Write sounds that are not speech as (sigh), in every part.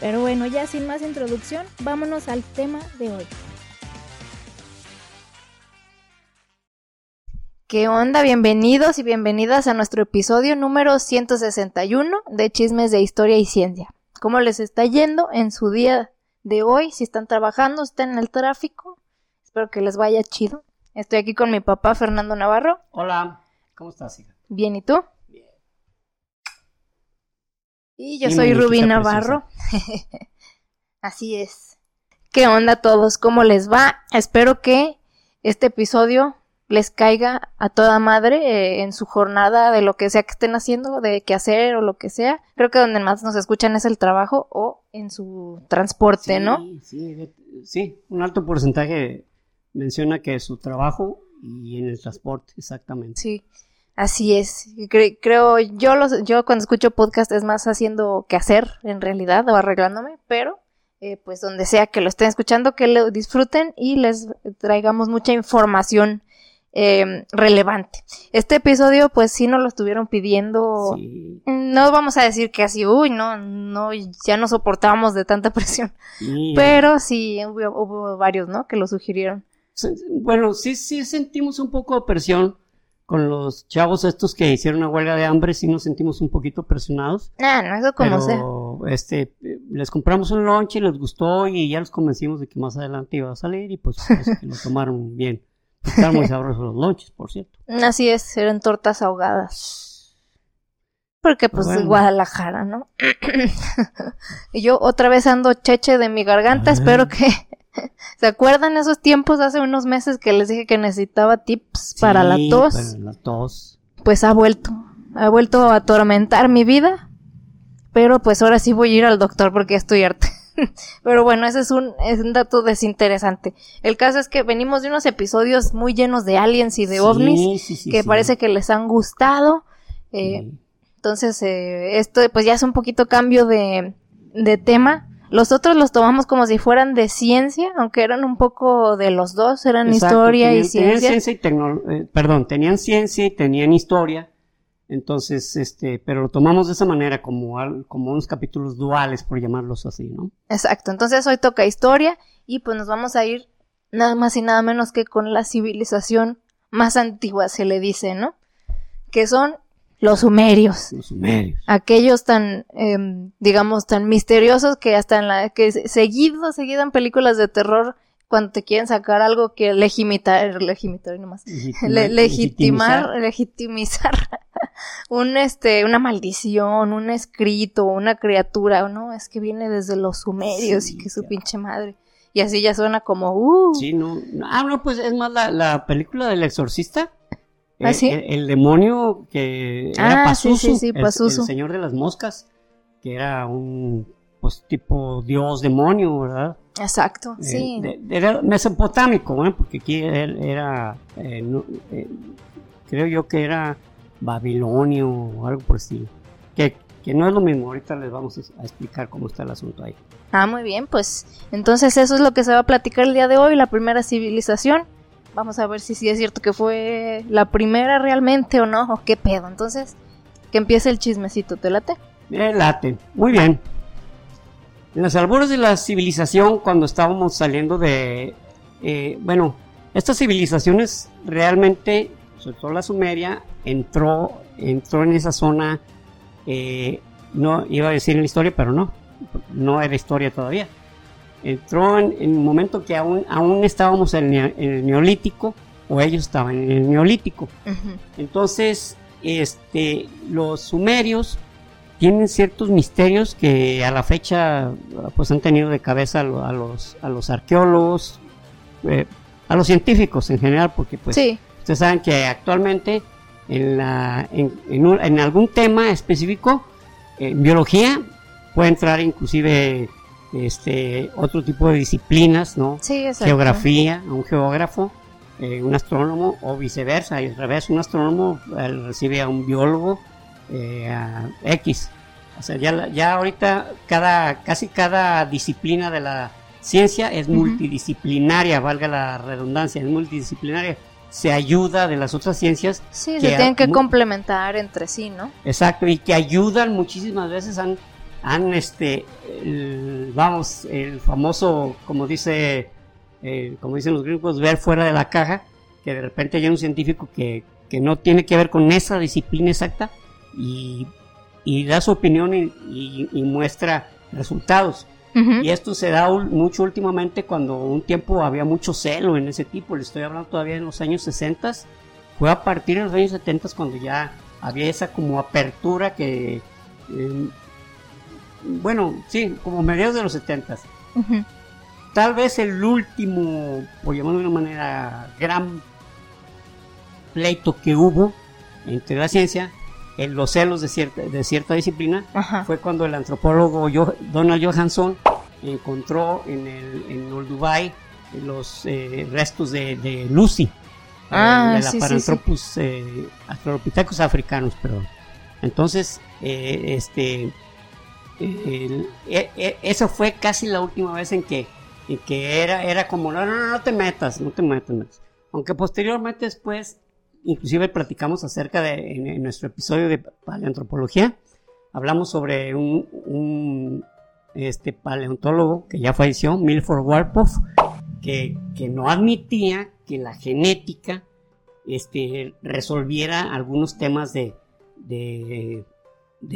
Pero bueno, ya sin más introducción, vámonos al tema de hoy. ¿Qué onda? Bienvenidos y bienvenidas a nuestro episodio número 161 de Chismes de Historia y Ciencia. ¿Cómo les está yendo en su día de hoy? Si están trabajando, están en el tráfico. Espero que les vaya chido. Estoy aquí con mi papá Fernando Navarro. Hola, ¿cómo estás, hija? Bien, ¿y tú? Y yo soy Rubí Navarro. (laughs) Así es. ¿Qué onda todos? ¿Cómo les va? Espero que este episodio les caiga a toda madre eh, en su jornada de lo que sea que estén haciendo, de qué hacer o lo que sea. Creo que donde más nos escuchan es el trabajo o en su transporte, ¿no? Sí, sí, un alto porcentaje menciona que es su trabajo y en el transporte, exactamente. Sí. Así es, creo yo los, yo cuando escucho podcast es más haciendo que hacer en realidad o arreglándome, pero eh, pues donde sea que lo estén escuchando que lo disfruten y les traigamos mucha información eh, relevante. Este episodio pues sí nos lo estuvieron pidiendo, no vamos a decir que así, uy, no, no, ya no soportábamos de tanta (laughs) presión, pero sí hubo, hubo varios, ¿no? Que lo sugirieron. Bueno, sí, sí sentimos un poco de presión con los chavos estos que hicieron una huelga de hambre sí nos sentimos un poquito presionados. Ah, no, eso como sea. Este, les compramos un lunch y les gustó y ya los convencimos de que más adelante iba a salir y pues, pues lo tomaron bien. Están muy sabrosos los lunches, por cierto. (laughs) Así es, eran tortas ahogadas. Porque pues Guadalajara, ¿no? (clears throat) y yo otra vez ando cheche de mi garganta, espero que (laughs) ¿Se acuerdan esos tiempos hace unos meses que les dije que necesitaba tips para la tos? la tos. Pues ha vuelto, ha vuelto a atormentar mi vida. Pero pues ahora sí voy a ir al doctor porque estoy harta. (laughs) Pero bueno, ese es un, es un dato desinteresante. El caso es que venimos de unos episodios muy llenos de aliens y de ovnis que parece que les han gustado. Eh, entonces, eh, esto pues ya es un poquito cambio de, de tema. Los otros los tomamos como si fueran de ciencia, aunque eran un poco de los dos, eran historia y ciencia. Tenían ciencia y eh, perdón, tenían ciencia y tenían historia. Entonces, este, pero lo tomamos de esa manera, como, como unos capítulos duales, por llamarlos así, ¿no? Exacto. Entonces hoy toca historia y pues nos vamos a ir nada más y nada menos que con la civilización más antigua, se le dice, ¿no? Que son los sumerios. Los sumerios. Aquellos tan, em, digamos, tan misteriosos que hasta en la, que seguido, seguido en películas de terror, cuando te quieren sacar algo que legitimar, legitimar nomás, legitimar, legitimizar (laughs) un, este, una maldición, un escrito, una criatura, ¿no? Es que viene desde los sumerios y que su pinche madre. Y así ya suena como, uh. Sí, no, ah, no, pues es más la, la película del exorcista ¿Ah, eh, el, demonio que era ah, El, señor de las moscas, que era un pues tipo dios demonio, ¿verdad? Exacto, eh, sí. era mesopotámico, ¿eh? porque aquí él era, creo yo que era babilonio o algo por estilo. Que, que no es lo mismo, ahorita les vamos a explicar cómo está el asunto ahí. Ah, muy bien, pues entonces eso es lo que se va a platicar el día de hoy, la primera civilización Vamos a ver si sí es cierto que fue la primera realmente o no, o qué pedo. Entonces, que empiece el chismecito, ¿te late? Me muy bien. En los albores de la civilización, cuando estábamos saliendo de... Eh, bueno, estas civilizaciones realmente, sobre todo la Sumeria, entró, entró en esa zona, eh, no iba a decir en la historia, pero no, no era historia todavía entró en, el un momento que aún, aún estábamos en, el neolítico o ellos estaban en el neolítico. Entonces, este, los sumerios tienen ciertos misterios que a la fecha pues han tenido de cabeza a, los, a los arqueólogos, eh, a los científicos en general, porque pues ustedes saben que actualmente en, la, en, en, algún tema específico, en biología, puede entrar inclusive este, otro tipo de disciplinas, ¿no? Sí, exacto. Geografía, un geógrafo, eh, un astrónomo o viceversa, y al revés, un astrónomo él recibe a un biólogo eh, a X. O sea, ya, ya ahorita cada, casi cada disciplina de la ciencia es multidisciplinaria, valga la redundancia, es multidisciplinaria. Se ayuda de las otras ciencias. Sí, se tienen que complementar entre sí, ¿no? Exacto, y que ayudan muchísimas veces, han, han este, vamos, el famoso, como dice, eh, como dicen los gringos, ver fuera de la caja, que de repente hay un científico que, que no tiene que ver con esa disciplina exacta y, y da su opinión y, y muestra resultados. Y esto se da mucho últimamente cuando un tiempo había mucho celo en ese tipo, le estoy hablando todavía en los años 60, fue a partir de los años 70 cuando ya había esa como apertura que, em, bueno, sí, como mediados de los 70. Tal vez el último, por llamarlo de una manera, gran pleito que hubo entre la ciencia en los celos de cierta, de cierta disciplina fue cuando el antropólogo Donald Johansson encontró en, el, en Old Dubai los eh, restos de, Lucy, ah, de la Paranthropus eh, africanos, perdón. Entonces, eh, este, e, e, eso fue casi la última vez en que, en que era, era como, no, no, no te metas, no te metas. Aunque posteriormente después inclusive platicamos acerca de, en, nuestro episodio de paleoantropología, hablamos sobre un, este paleontólogo que ya falleció, Milford Warpoff, que, que, no admitía que la genética este, resolviera algunos temas de,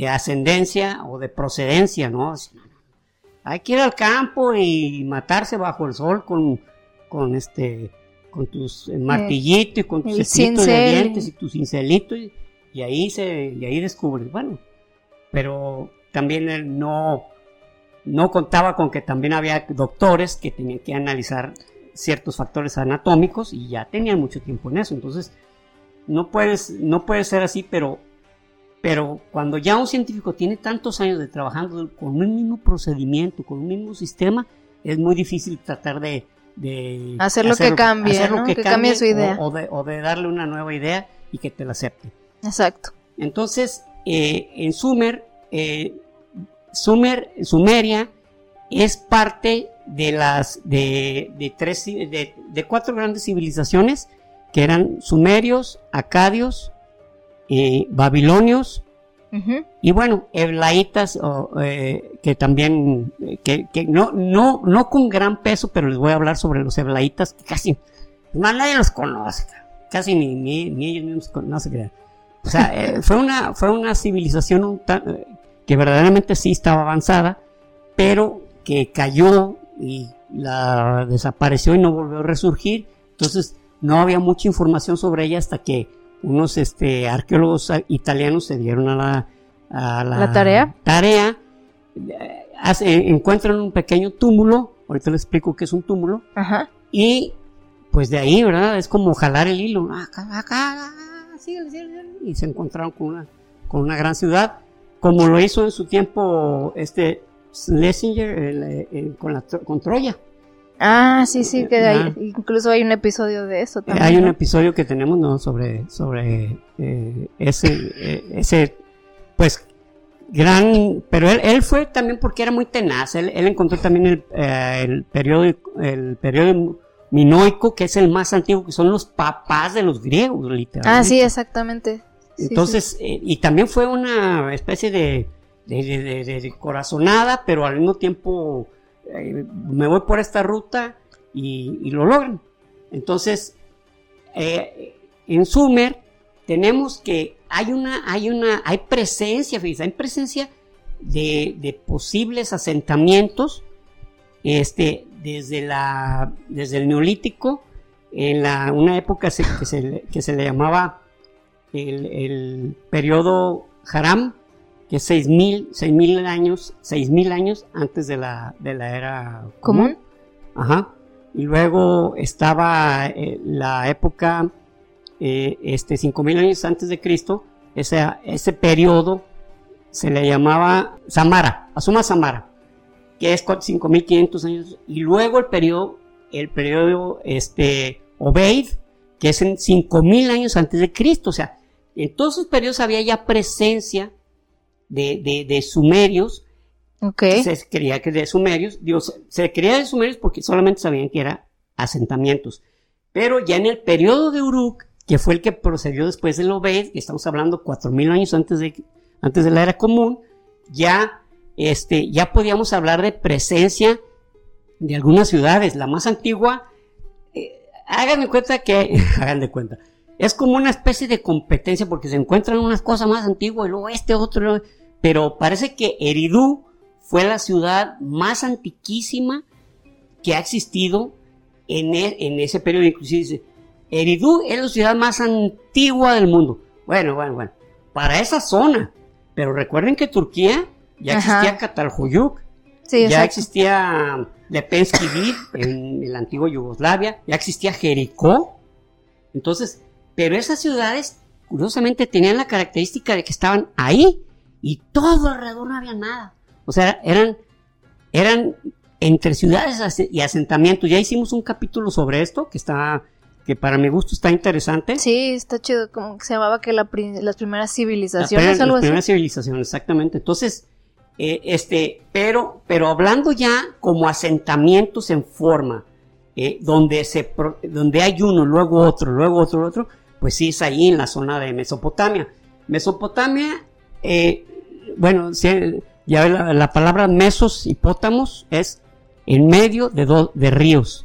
ascendencia o de procedencia, ¿no? Hay que ir al campo y matarse bajo el sol con, con este con tus eh, martillitos y con tus cepillitos de dientes y tus cincelitos y, ahí se y ahí descubres. Bueno pero también él no no contaba con que también había doctores que tenían que analizar ciertos factores anatómicos y ya tenían mucho tiempo en eso. Entonces no puedes no puede ser así pero pero cuando ya un científico tiene tantos años de trabajando con un mismo procedimiento con un mismo sistema es muy difícil tratar de de hacer lo que cambie, que, cambie, su idea. O, de, darle una nueva idea y que te la acepte. Exacto. Entonces, eh, en Sumer, eh, Sumer, Sumeria es parte de las de, de tres de, de, cuatro grandes civilizaciones que eran sumerios, acadios, eh, babilonios y bueno, eblaitas, eh, que también, que, no, no, no con gran peso, pero les voy a hablar sobre los eblaitas, que casi, nadie los conoce, casi ni, ni, ellos mismos conocen. O sea, eh, (laughs) fue, una, fue una civilización eh, que verdaderamente sí estaba avanzada, pero que cayó y la desapareció y no volvió a resurgir. Entonces, no había mucha información sobre ella hasta que unos este, arqueólogos italianos se dieron a la, a la, tarea, tarea eh, encuentran un pequeño túmulo, ahorita les explico qué es un túmulo, Ajá. y pues de ahí, ¿verdad? Es como jalar el hilo, acá, acá, y se encontraron con una, con una gran ciudad, como lo hizo en su tiempo este Schlesinger con, la, con Troya. Ah, sí, sí, que hay, incluso hay un episodio de eso también. Hay un episodio que tenemos ¿no? sobre, sobre eh, ese, eh, ese, pues, gran, pero él, él, fue también porque era muy tenaz, él, él encontró también el, eh, el, periodo, el periodo minoico, que es el más antiguo, que son los papás de los griegos, literalmente. Ah, sí, exactamente. Entonces, y también fue una especie de, de, de, de corazonada, pero al mismo tiempo eh, me voy por esta ruta y, lo logran. Entonces, eh, en Sumer tenemos que hay una, hay una, hay presencia, hay presencia de, posibles asentamientos, este, desde la, desde el neolítico, en la, una época que, se, que se le llamaba el, el periodo Haram, es 6.000 años, 6.000 años antes de la, de la era común. Ajá. Y luego estaba eh, la época, eh, este, 5.000 años antes de Cristo, ese, ese periodo se le llamaba Samara, Asuma Samara. que es 5500 años, y luego el periodo, el periodo este, Obeid, que es en 5000 años antes de Cristo. O sea, en todos esos periodos había ya presencia de, de, sumerios. Okay. Se creía que de sumerios, Dios, se creía de sumerios porque solamente sabían que eran asentamientos. Pero ya en el periodo de Uruk, que fue el que procedió después del Obed, que estamos hablando 4000 años antes de, antes de la era común, ya, este, ya podíamos hablar de presencia de algunas ciudades. La más antigua, eh, hagan de cuenta que, (laughs) hagan de cuenta, es como una especie de competencia porque se encuentran unas cosas más antiguas y luego este otro, pero parece que Eridú fue la ciudad más antiquísima que ha existido en, e, en ese periodo. Inclusive dice, Eridú es la ciudad más antigua del mundo. Bueno, bueno, bueno. Para esa zona. Pero recuerden que Turquía ya existía Catalhoyuk. ya existía Lepensky en la antigua Yugoslavia. Ya existía Jericó. Entonces, pero esas ciudades, curiosamente, tenían la característica de que estaban ahí y todo alrededor no había nada. O sea, eran, eran entre ciudades y asentamientos. Ya hicimos un capítulo sobre esto que está que para mi gusto está interesante. Sí, está chido, como que se llamaba que las primeras civilizaciones, las primeras civilizaciones, exactamente. Entonces, eh, este, pero, pero hablando ya como asentamientos en forma, eh, donde se, donde hay uno, luego otro, luego otro, otro, pues sí es ahí en la zona de Mesopotamia. Mesopotamia, eh, bueno, ya la, palabra mesos, hipótamos, es en medio de, de ríos.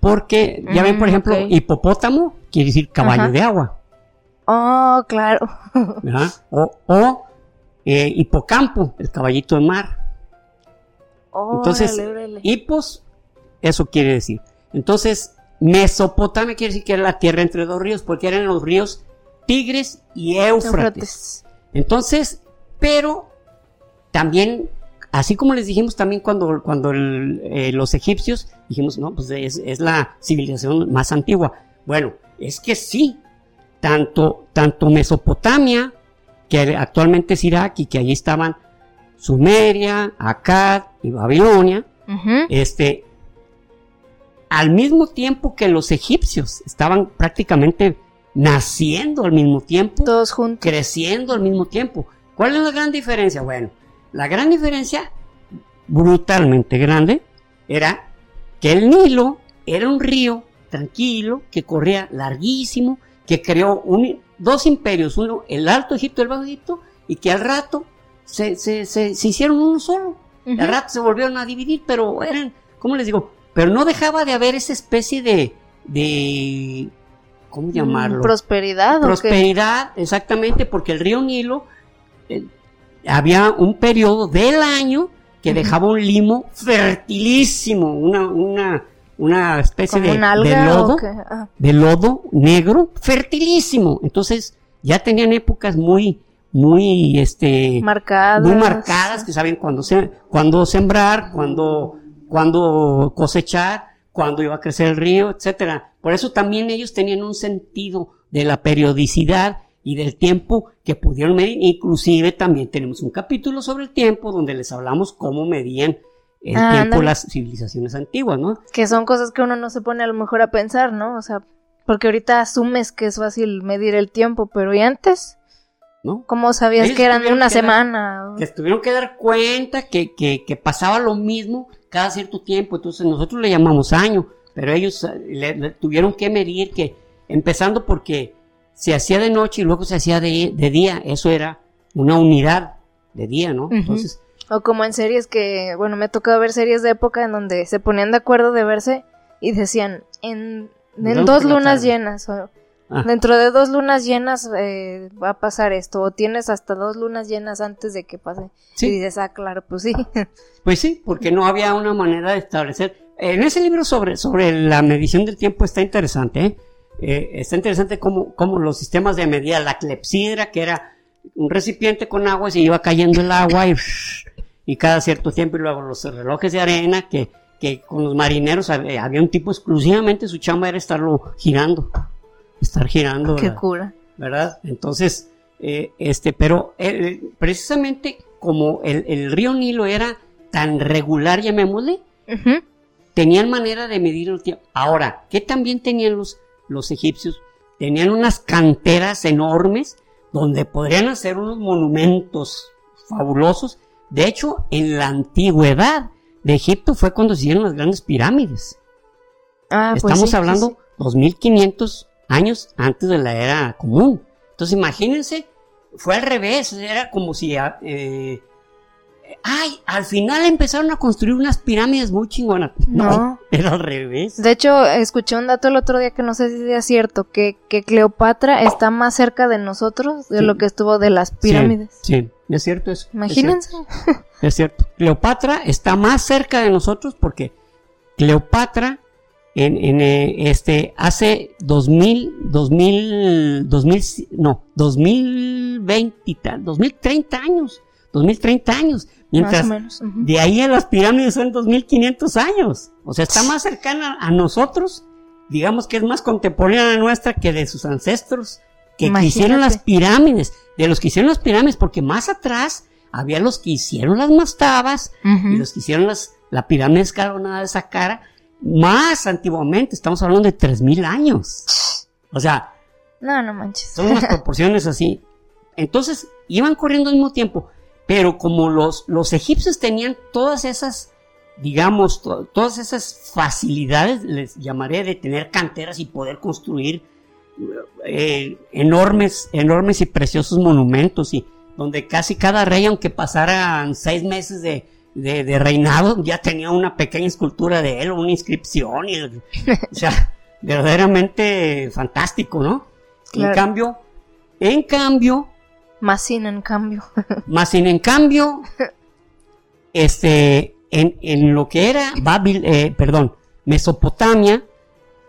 Porque, ya ven, por mm, ejemplo, hipopótamo quiere decir caballo de agua. Oh, claro. (laughs) O, o eh, hipocampo, el caballito de mar. Entonces, hipos, eso quiere decir. Entonces, Mesopotamia quiere decir que era la tierra entre dos ríos, porque eran los ríos Tigres y Éufrates. Entonces, pero también Así como les dijimos también cuando, cuando eh, los egipcios dijimos, no, pues es, la civilización más antigua. Bueno, es que sí, tanto, tanto Mesopotamia, que actualmente es Irak y que allí estaban Sumeria, Akkad y Babilonia, este, al mismo tiempo que los egipcios estaban prácticamente naciendo al mismo tiempo, todos juntos, creciendo al mismo tiempo. ¿Cuál es la gran diferencia? Bueno, la gran diferencia, brutalmente grande, era que el Nilo era un río tranquilo, que corría larguísimo, que creó dos imperios, uno el Alto Egipto y el Bajo Egipto, y que al rato se, hicieron uno solo. Al rato se volvieron a dividir, pero eran, ¿cómo les digo? Pero no dejaba de haber esa especie de, de ¿cómo mm, llamarlo? Prosperidad. Prosperidad, exactamente, porque el río Nilo eh, había un periodo del año que dejaba un limo fertilísimo, una, una, una especie de, lodo, ah. de lodo negro, fertilísimo. Entonces, ya tenían épocas muy, muy, este, marcadas, muy marcadas, que saben cuándo, se, cuándo sembrar, cuándo, cuándo cosechar, cuándo iba a crecer el río, etcétera. Por eso también ellos tenían un sentido de la periodicidad y del tiempo que pudieron medir. Inclusive también tenemos un capítulo sobre el tiempo donde les hablamos cómo medían el ah, tiempo las civilizaciones antiguas, ¿no? Que son cosas que uno no se pone a lo mejor a pensar, ¿no? O sea, porque ahorita asumes que es fácil medir el tiempo, pero ¿y antes? ¿No? ¿Cómo sabías que eran una semana? que tuvieron que dar cuenta que, que, que, pasaba lo mismo cada cierto tiempo, entonces nosotros le llamamos año, pero ellos eh, tuvieron que medir que, empezando porque se hacía de noche y luego se hacía de, día. Eso era una unidad de día, ¿no? Entonces. O como en series que, bueno, me ha tocado ver series de época en donde se ponían de acuerdo de verse y decían, en, dos lunas llenas, o ah. dentro de dos lunas llenas eh, va a pasar esto, o tienes hasta dos lunas llenas antes de que pase. ¿Sí? Y dices, ah, claro, pues sí. (laughs) Pues sí, porque no había una manera de establecer. En ese libro sobre, sobre la medición del tiempo está interesante, ¿eh? Eh, está interesante cómo, cómo, los sistemas de medida, la clepsidra, que era un recipiente con agua, se iba cayendo el agua y, y cada cierto tiempo, y luego los relojes de arena, que, que con los marineros había, un tipo exclusivamente, su chamba era estarlo girando, estar girando. Qué cura. ¿Verdad? Entonces, eh, este, pero eh, precisamente como el, el, río Nilo era tan regular, llamémosle, Ujú. tenían manera de medir el tiempo. Ahora, ¿qué también tenían los, los egipcios? Tenían unas canteras enormes donde podrían hacer unos monumentos fabulosos. De hecho, en la antigüedad de Egipto fue cuando se hicieron las grandes pirámides. Ah, pues Estamos sí, sí, hablando sí. 2500 años antes de la era común. Entonces, imagínense, fue al revés, era como si... ah, eh, ay, al final empezaron a construir unas pirámides muy chingonas. (laughs) No, No. era al revés. De hecho, escuché un dato el otro día que no sé si sea cierto, que, que Cleopatra está más cerca de nosotros de Sí. lo que estuvo de las pirámides. Sí, sí, es cierto eso. es Imagínense. cierto, Es cierto. Cleopatra está más cerca de nosotros porque Cleopatra en, en, eh, este hace 2000, 2000, 2000, no, 2020 y tal, 2030 años, 2030 años. Mientras menos. de ahí a las pirámides son 2500 años. O sea, está más cercana a nosotros. Digamos que es más contemporánea nuestra que de sus ancestros que, Imagínate. hicieron las pirámides. De los que hicieron las pirámides, porque más atrás había los que hicieron las mastabas y los que hicieron las, la pirámide escalonada de Saqqara. Más antiguamente, estamos hablando de 3000 años. O sea, No, no manches. son unas (laughs) proporciones así. Entonces, iban corriendo al mismo tiempo. Pero como los, los egipcios tenían todas esas, digamos, to- todas esas facilidades, les llamaré de tener canteras y poder construir eh, enormes, enormes y preciosos monumentos y donde casi cada rey, aunque pasaran seis meses de, de, de reinado, ya tenía una pequeña escultura de él, una inscripción, y, o sea, (laughs) verdaderamente fantástico, ¿no? En cambio, en cambio, Más sin en cambio. (laughs) más sin en cambio, este, en, en lo que era Babil, eh, perdón, Mesopotamia,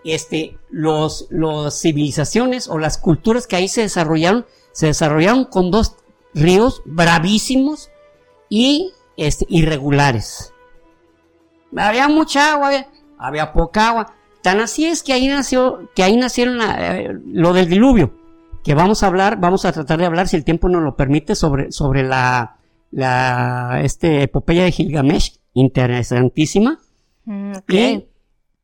este, los, los civilizaciones o las culturas que ahí se desarrollaron, se desarrollaron con dos ríos bravísimos y este, irregulares. Había mucha agua, había, había poca agua. Tan así es que ahí nació, que ahí nacieron la- eh, lo del diluvio, que vamos a hablar, vamos a tratar de hablar, si el tiempo nos lo permite, sobre, sobre la, la, este, epopeya de Gilgamesh, interesantísima. Mm. Y,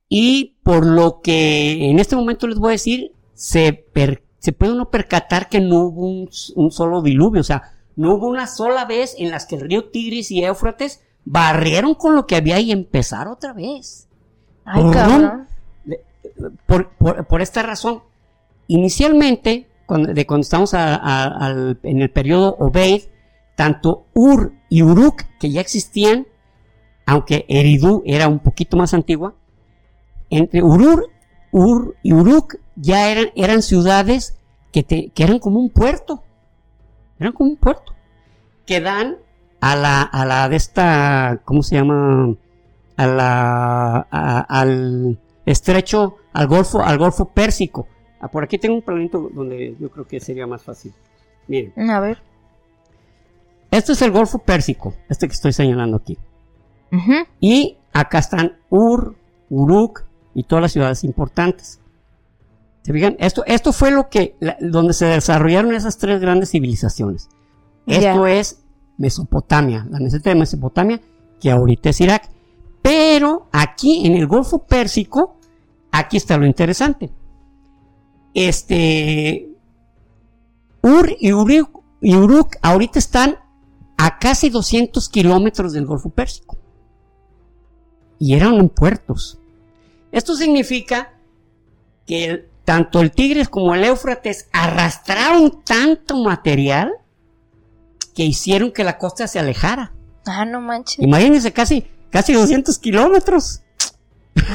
y por lo que en este momento les voy a decir, se, per- se puede uno percatar que no hubo un solo diluvio, o sea, no hubo una sola vez en las que el río Tigris y Éufrates barrieron con lo que había y empezar otra vez. Ay, cabrón. Por, por- por esta razón, inicialmente, cuando, de cuando estamos a- a- al- en el periodo Obeid, tanto Ur y Uruk, que ya existían, aunque Eridu era un poquito más antigua, entre Urur, Ur y Uruk ya eran, eran ciudades que, te- que eran como un puerto. Eran como un puerto. Que dan a la, a la de esta, ¿cómo se llama? A la, a- al estrecho, al golfo, al golfo pérsico. Ah, por aquí tengo un planito donde yo creo que sería más fácil. Miren, Mm, A ver. este es el golfo pérsico, este que estoy señalando aquí. Y acá están Ur, Uruk y todas las ciudades importantes. ¿Se fijan? Esto, esto fue lo que, la- donde se desarrollaron esas tres grandes civilizaciones. Esto es Mesopotamia, la meseta de Mesopotamia, que ahorita es Irak. Pero aquí en el Golfo Pérsico, aquí está lo interesante. Este, Ur y Uruk, y Uruk ahorita están a casi 200 kilómetros del Golfo Pérsico. Y eran puertos. Esto significa que el- tanto el Tigres como el Éufrates arrastraron tanto material que hicieron que la costa se alejara. Ah, no manches. Imagínense casi, casi 200 kilómetros.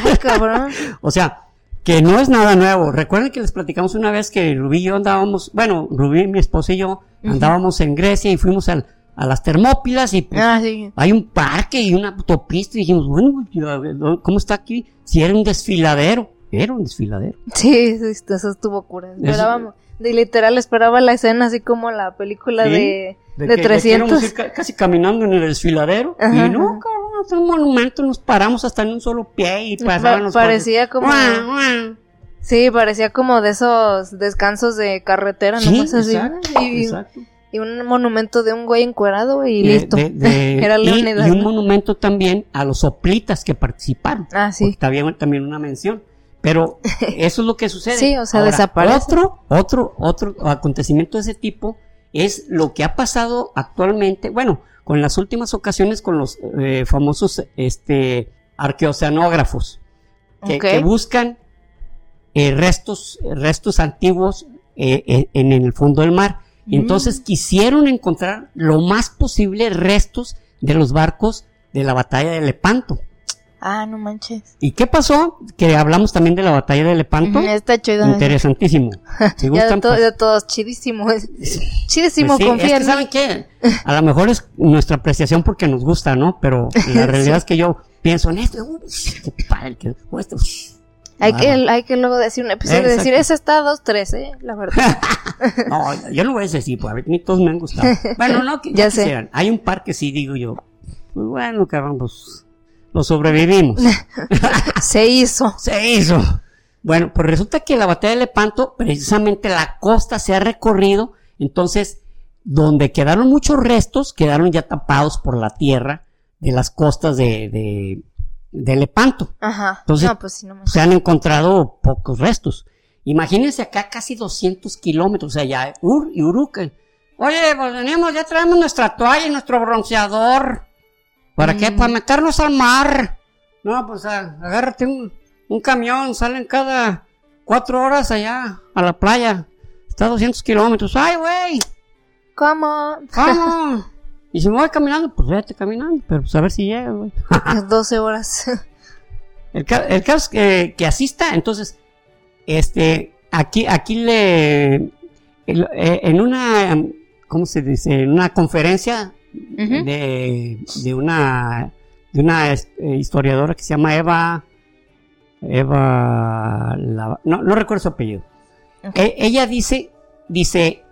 Ay, cabrón. (laughs) O sea, que no es nada nuevo. Recuerden que les platicamos una vez que Rubí y yo andábamos, bueno, Rubí, mi esposa y yo, andábamos en Grecia y fuimos al- a las Termópilas y pues, Ah, sí. hay un parque y una autopista y dijimos, bueno, ya, ¿cómo está aquí? Si era un desfiladero. Era un desfiladero. Sí, sí, eso estuvo cura. Esperábamos. De literal esperaba la escena así como la película Sí, de, de, que- que 300. íbamos ir ca- casi caminando en el desfiladero. Ajá, y no, cabrón, es un monumento, nos paramos hasta en un solo pie y Pa- pasaban los parecía como-. Sí, parecía como de esos descansos de carretera, Sí, así. exacto, y, exacto. Y un monumento de un güey encuerado y de- listo. de- de- (laughs) Era y, y un ¿no? monumento también a los soplitas que participaron. Ah, sí. También, también una mención. Pero eso es lo que sucede. (laughs) Sí, o sea, desaparece. Otro, otro, otro acontecimiento de ese tipo es lo que ha pasado actualmente, bueno, con las últimas ocasiones con los eh, famosos este, arqueoceanógrafos, que, buscan eh, restos, restos antiguos eh, eh, en el fondo del mar. Y Mm. entonces quisieron encontrar lo más posible restos de los barcos de la batalla de Lepanto. Ah, no manches. ¿Y qué pasó? Que hablamos también de la batalla de Lepanto. Está chido. Interesantísimo. (laughs) Si Ya gustan, de, to- pues- de todos, chidísimo. Chidísimo, pues sí, confía es que en mí. ¿saben qué? (laughs) A lo mejor es nuestra apreciación porque nos gusta, ¿no? Pero la (laughs) realidad es que yo pienso en esto. qué padre que- esto, Hay que, hay que luego decir un episodio y Exacto. decir, ese está a dos, tres, ¿eh? La verdad. No, yo no voy a decir, pues a ver, ni todos me han gustado. Bueno, no, que Ya no sé. Hay un par que sí digo yo. Pues bueno, cabrón, pues lo sobrevivimos. (laughs) Se hizo. Se hizo. Bueno, pues resulta que la batalla de Lepanto, precisamente la costa se ha recorrido, entonces, donde quedaron muchos restos, quedaron ya tapados por la tierra de las costas de, de, de Lepanto. Ajá. Entonces, no, pues no. Se han encontrado pocos restos. Imagínense acá casi 200 kilómetros, o sea, ya Ur y Uruca. Oye, pues venimos, ya traemos nuestra toalla y nuestro bronceador. ¿Para qué? Mm. Para meternos al mar. No, pues agárrate un, un camión, salen cada cuatro horas allá a la playa. Está a 200 kilómetros. ¡Ay, güey! ¿Cómo? ¿Cómo? (laughs) y si me voy caminando, pues vete caminando, pero pues a ver si llega, güey. 12 horas. (laughs) El, ca- el caso es que, que asista, entonces, este, aquí, aquí le, eh, en una, ¿cómo se dice? En una conferencia De, de una, de una eh, historiadora que se llama Eva, Eva, no, no recuerdo su apellido. E- ella dice, dice,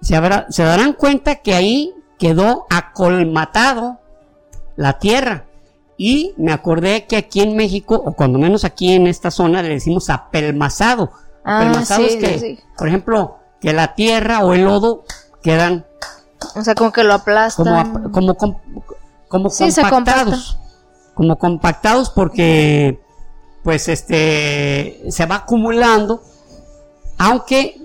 se, habrá- se darán cuenta que ahí quedó acolmatado la tierra. Y me acordé que aquí en México, o cuando menos aquí en esta zona, le decimos apelmazado. Ah, apelmazado sí, es que, sí. por ejemplo, que la tierra o el lodo quedan O sea, como que lo aplastan. como, como, Sí, compactados. Como compactados porque, pues, este, se va acumulando, aunque,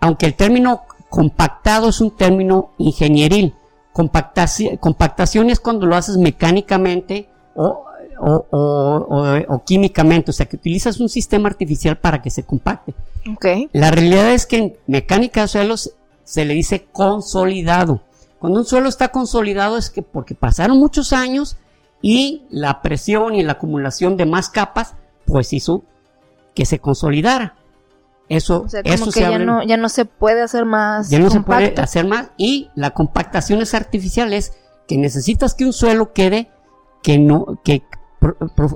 aunque el término compactado es un término ingenieril. Compactaci- compactación es cuando lo haces mecánicamente o, o- o- o- o químicamente, o sea, que utilizas un sistema artificial para que se compacte. La realidad es que en mecánica de suelos se le dice consolidado. Cuando un suelo está consolidado es que porque pasaron muchos años y la presión y la acumulación de más capas, pues hizo que se consolidara. Eso, O sea, como eso que se ya no, ya no se puede hacer más ya no se puede hacer más y la compactación es artificial es que necesitas que un suelo quede que no que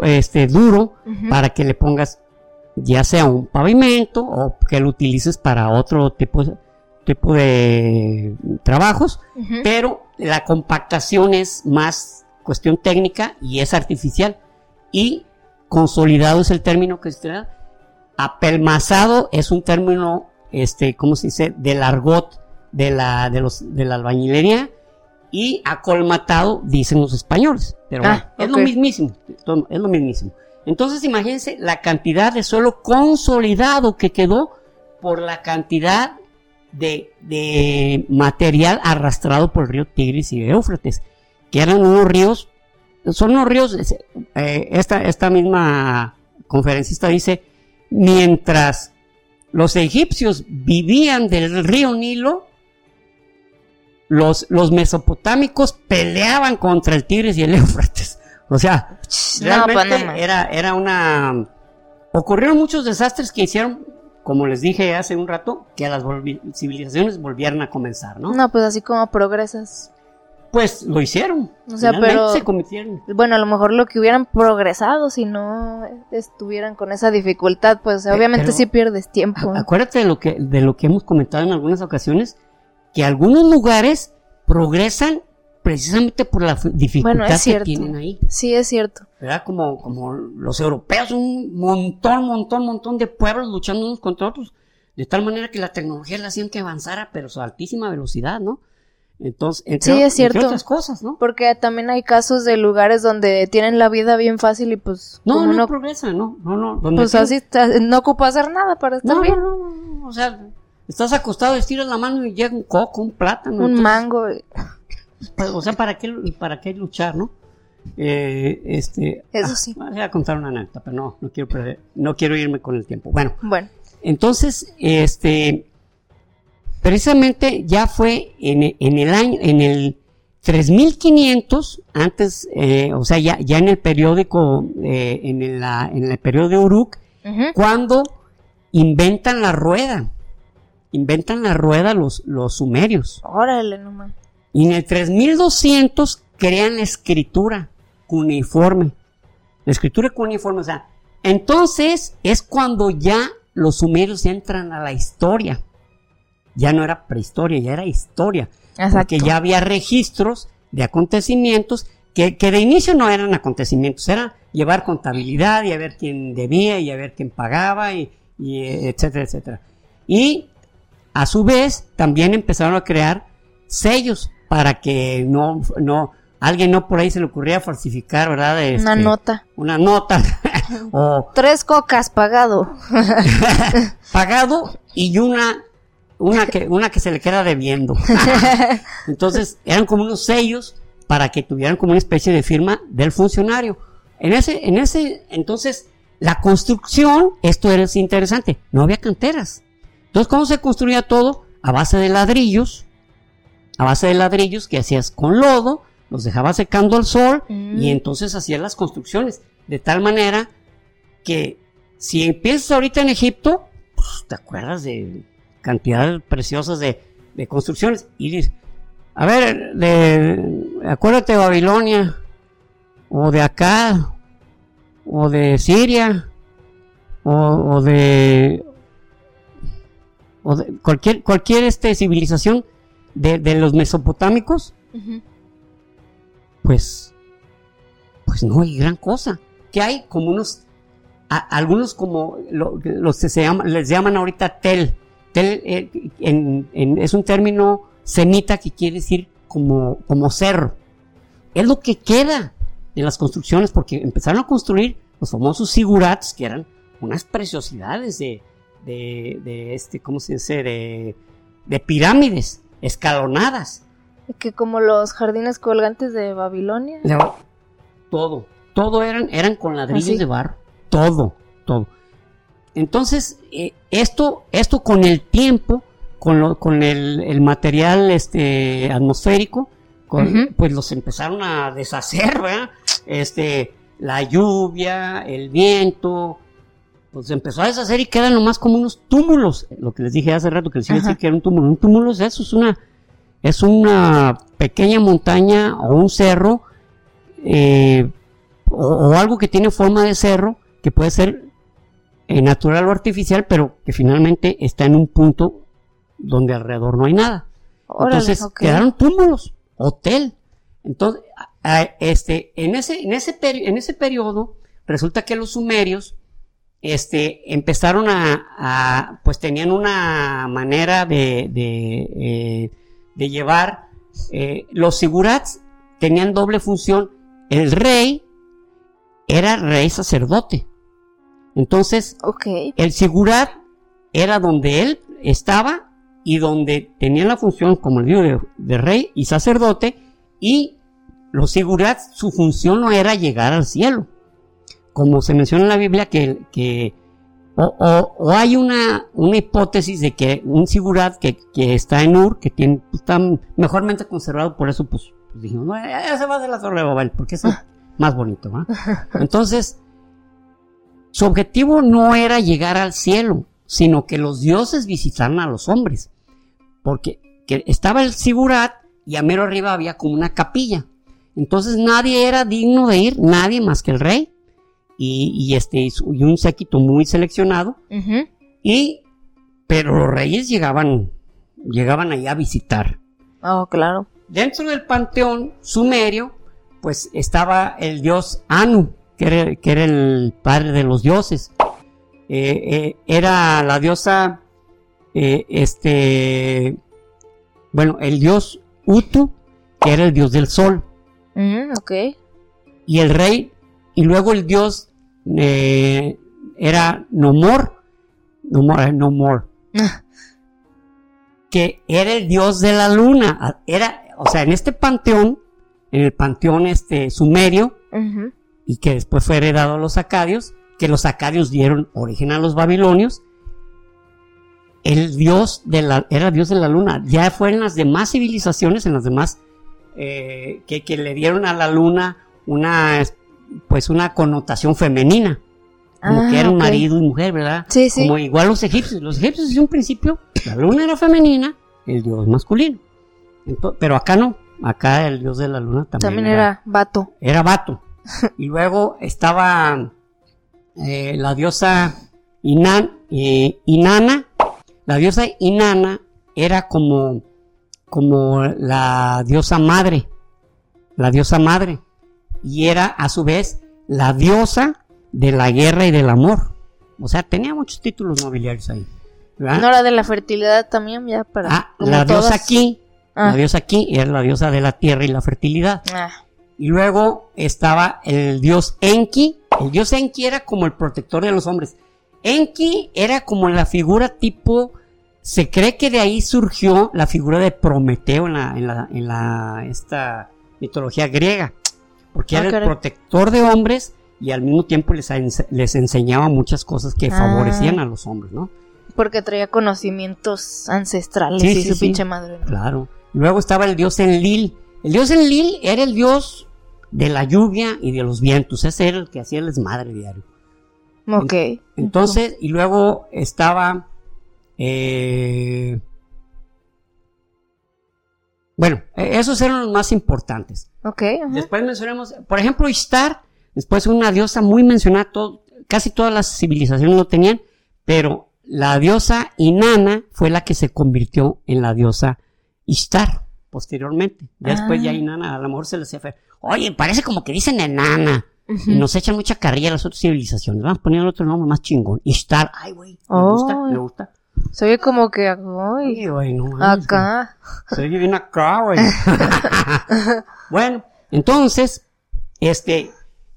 este duro para que le pongas ya sea un pavimento o que lo utilices para otro tipo de, tipo de trabajos, pero la compactación es más cuestión técnica y es artificial y consolidado es el término que se da. Apelmazado es un término, este, ¿cómo se dice? Del argot de la, de los, de la albañilería y acolmatado dicen los españoles. Pero Ah, bueno, es lo mismísimo, es lo mismísimo. Entonces imagínense la cantidad de suelo consolidado que quedó por la cantidad de, de material arrastrado por el río Tigris y Éufrates, que eran unos ríos, son unos ríos, eh, esta, esta misma conferencista dice, mientras los egipcios vivían del río Nilo, los, los mesopotámicos peleaban contra el Tigris y el Éufrates. O sea, No, pues no, era, era una... Ocurrieron muchos desastres que hicieron, como les dije hace un rato, que las volvi- civilizaciones volvieran a comenzar, ¿no? No, pues así como progresas. Pues lo hicieron. O sea, pero- se cometieron. Bueno, a lo mejor lo que hubieran progresado si no estuvieran con esa dificultad, pues obviamente pero- sí pierdes tiempo. Acuérdate de lo que de lo que hemos comentado en algunas ocasiones, que algunos lugares progresan precisamente por la dificultad Bueno, que tienen ahí. Sí, es cierto. ¿Verdad? Como, como los europeos, un montón, montón, montón de pueblos luchando unos contra otros. de tal manera que la tecnología la hacían que avanzara, pero a altísima velocidad, ¿no? Entonces, sí, es cierto. Entre otras cosas, ¿no? Porque también hay casos de lugares donde tienen la vida bien fácil y pues... No, no, progresa, no, no, no. pues así no ocupa hacer nada para estar bien. No, no, no, o sea, estás acostado, estiras la mano y llega un coco, un plátano. Un mango. O sea, ¿para qué, para qué luchar, no? Eh, este, Eso ah, sí. Voy a contar una anécdota, pero no, no quiero, no quiero irme con el tiempo. Bueno. Bueno. Entonces, este, precisamente ya fue en, en el año, en el 3500, antes, eh, o sea, ya, ya en el periódico, eh, en, el, en el periodo de Uruk, cuando inventan la rueda. Inventan la rueda los, los sumerios. Órale, nomás. Y en el 3200 crean la escritura cuneiforme. La escritura cuneiforme, o sea, entonces es cuando ya los sumerios entran a la historia. Ya no era prehistoria, ya era historia. Exacto. Porque ya había registros de acontecimientos que, que, de inicio no eran acontecimientos, era llevar contabilidad y a ver quién debía y a ver quién pagaba y, y etcétera, etcétera. Y a su vez también empezaron a crear sellos para que no, no, alguien no por ahí se le ocurría falsificar, ¿verdad? una este, nota. Una nota. (laughs) o tres cocas pagado. (laughs) pagado y una una que una que se le queda debiendo. (laughs) Entonces, eran como unos sellos para que tuvieran como una especie de firma del funcionario. En ese en ese entonces la construcción, esto era interesante, no había canteras. Entonces, ¿cómo se construía todo? A base de ladrillos, a base de ladrillos que hacías con lodo, los dejaba secando al sol y mm. entonces hacías las construcciones. De tal manera que si empiezas ahorita en Egipto, pues, te acuerdas de cantidades preciosas de, construcciones. Y a ver, de, acuérdate de Babilonia, o de acá, o de Siria, o, de, o de cualquier, cualquier este, civilización de, los mesopotámicos, pues, pues no hay gran cosa. Que hay como unos, algunos como los que se llaman, les llaman ahorita tel. Tel eh, es un término semita que quiere decir como, como cerro. Es lo que queda de las construcciones, porque empezaron a construir los famosos sigurats, que eran unas preciosidades de, de, de este, ¿cómo se dice? De, de pirámides escalonadas. Que como los jardines colgantes de Babilonia. todo, todo eran, eran con ladrillos de barro, todo, todo. Entonces, eh, esto, esto con el tiempo, con, lo, con el, material este, atmosférico, pues los empezaron a deshacer, ¿verdad? Este, la lluvia, el viento, pues empezó a deshacer y quedan nomás como unos túmulos. Lo que les dije hace rato, que les iba a decir que era un túmulo. Un túmulo es eso, es una, es una pequeña montaña o un cerro, eh, o, algo que tiene forma de cerro, que puede ser eh, natural o artificial, pero que finalmente está en un punto donde alrededor no hay nada. Entonces quedaron túmulos, hotel. Entonces, este, en ese, en ese, en ese periodo, resulta que los sumerios, este, empezaron a, pues tenían una manera de, de, eh, llevar, eh, los sigurats tenían doble función. El rey era rey sacerdote. Entonces, el sigurat era donde él estaba y donde tenía la función, como el digo, de, de, rey y sacerdote, y los sigurats, su función no era llegar al cielo como se menciona en la Biblia, que, o, hay una, una, hipótesis de que un sigurat que, está en Ur, que tiene, pues, está mejormente conservado, por eso pues, pues dijimos, no, ya, se va de la Torre de Babel, porque es (laughs) más bonito. Entonces, su objetivo no era llegar al cielo, sino que los dioses visitaran a los hombres, porque estaba el sigurat y a mero arriba había como una capilla. Entonces nadie era digno de ir, nadie más que el rey y, este, y un séquito muy seleccionado. Y, pero los reyes llegaban, llegaban allá a visitar. Oh, claro. Dentro del panteón sumerio, pues estaba el dios Anu, que era, que era el padre de los dioses. Eh, eh, era la diosa eh, este, bueno, el dios Utu, que era el dios del sol, Mm, ok. y el rey, y luego el dios eh, era Nomor, Nomor, eh, Nomor, que era el dios de la luna, Ah, era, o sea, en este panteón, en el panteón este sumerio, y que después fue heredado a los acadios, que los acadios dieron origen a los babilonios. El dios de la, era dios de la luna. Ya fue en las demás civilizaciones, en las demás, eh, que, que le dieron a la luna una, pues una connotación femenina. Como Ah, que era un marido y mujer, ¿verdad? Sí, sí. Como igual los egipcios. Los egipcios desde un principio, la luna era femenina, el dios masculino. Pero acá no. Acá el dios de la luna también, También era vato. era vato. (laughs) Y luego estaba eh, la diosa Inan, eh, Inanna. La diosa Inanna era como, como la diosa madre. La diosa madre. Y era a su vez la diosa de la guerra y del amor. O sea, tenía muchos títulos nobiliarios ahí. ¿verdad? No la de la fertilidad también, ya para. Ah, la diosa aquí, Ah. la diosa aquí era la diosa de la tierra y la fertilidad. Ah, Y luego estaba el dios Enki. El dios Enki era como el protector de los hombres. Enki era como la figura tipo. Se cree que de ahí surgió la figura de Prometeo en la, en la, en la esta mitología griega. Porque Ah, era el protector de hombres y al mismo tiempo les, les enseñaba muchas cosas que Ah. favorecían a los hombres, ¿no? porque traía conocimientos ancestrales Sí, y sí, su sí. pinche madre. ¿no? Claro. Luego estaba el dios Enlil. El dios Enlil era el dios de la lluvia y de los vientos. Ese era el que hacía el desmadre diario. Ok. Entonces, y luego estaba. eh, bueno, eh, esos eran los más importantes. Ok, ajá. Después mencionamos, por ejemplo, Ishtar, después una diosa muy mencionada, todo- casi todas las civilizaciones lo tenían, pero la diosa Inanna fue la que se convirtió en la diosa Ishtar posteriormente. Ya Después Ah. ya Inanna a lo mejor se les hace, oye, parece como que dicen enana. Y nos echan mucha carrilla a las otras civilizaciones. Vamos a poner otro nombre más chingón. Ishtar. Ay, güey. Me gusta, me gusta. Se como que. Ay, Ay, güey, no mames, acá. se oye bien acá, güey. (laughs) bueno, entonces, este,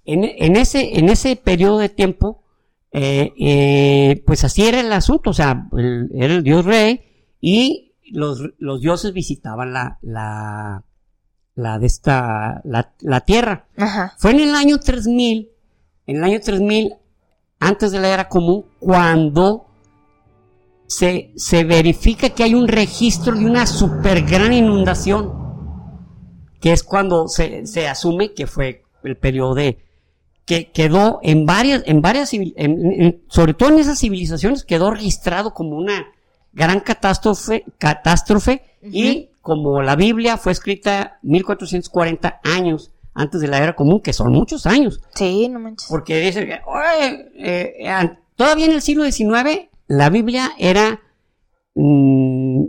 en, en ese, en ese periodo de tiempo, eh, eh, pues así era el asunto, o sea, el- era el dios rey y los, los dioses visitaban la, la, la de esta, la, la tierra. Ajá. Fue en el año 3000, en el año 3000, antes de la era común, cuando se, se verifica que hay un registro de una super gran inundación, que es cuando se, se asume que fue el periodo de que quedó en varias, en varias, civil- en- en- sobre todo en esas civilizaciones, quedó registrado como una gran catástrofe, catástrofe y como la Biblia fue escrita 1440 años antes de la era común, que son muchos años, Sí, no manches. porque dice que, eh, eh, todavía en el siglo XIX la Biblia era, mm,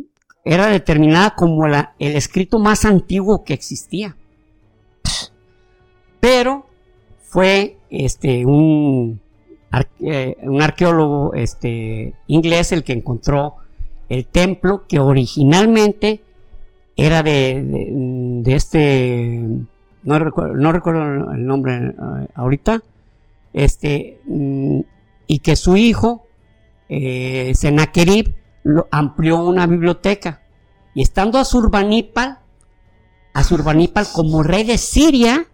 era determinada como el escrito más antiguo que existía. Pero fue este un, eh, un arqueólogo este, inglés el que encontró el templo que originalmente era de, de, de este no recuerdo, no recuerdo el nombre eh, ahorita este mm, y que su hijo eh, amplió una biblioteca y estando a Surbanipal a Surbanipal como rey de Siria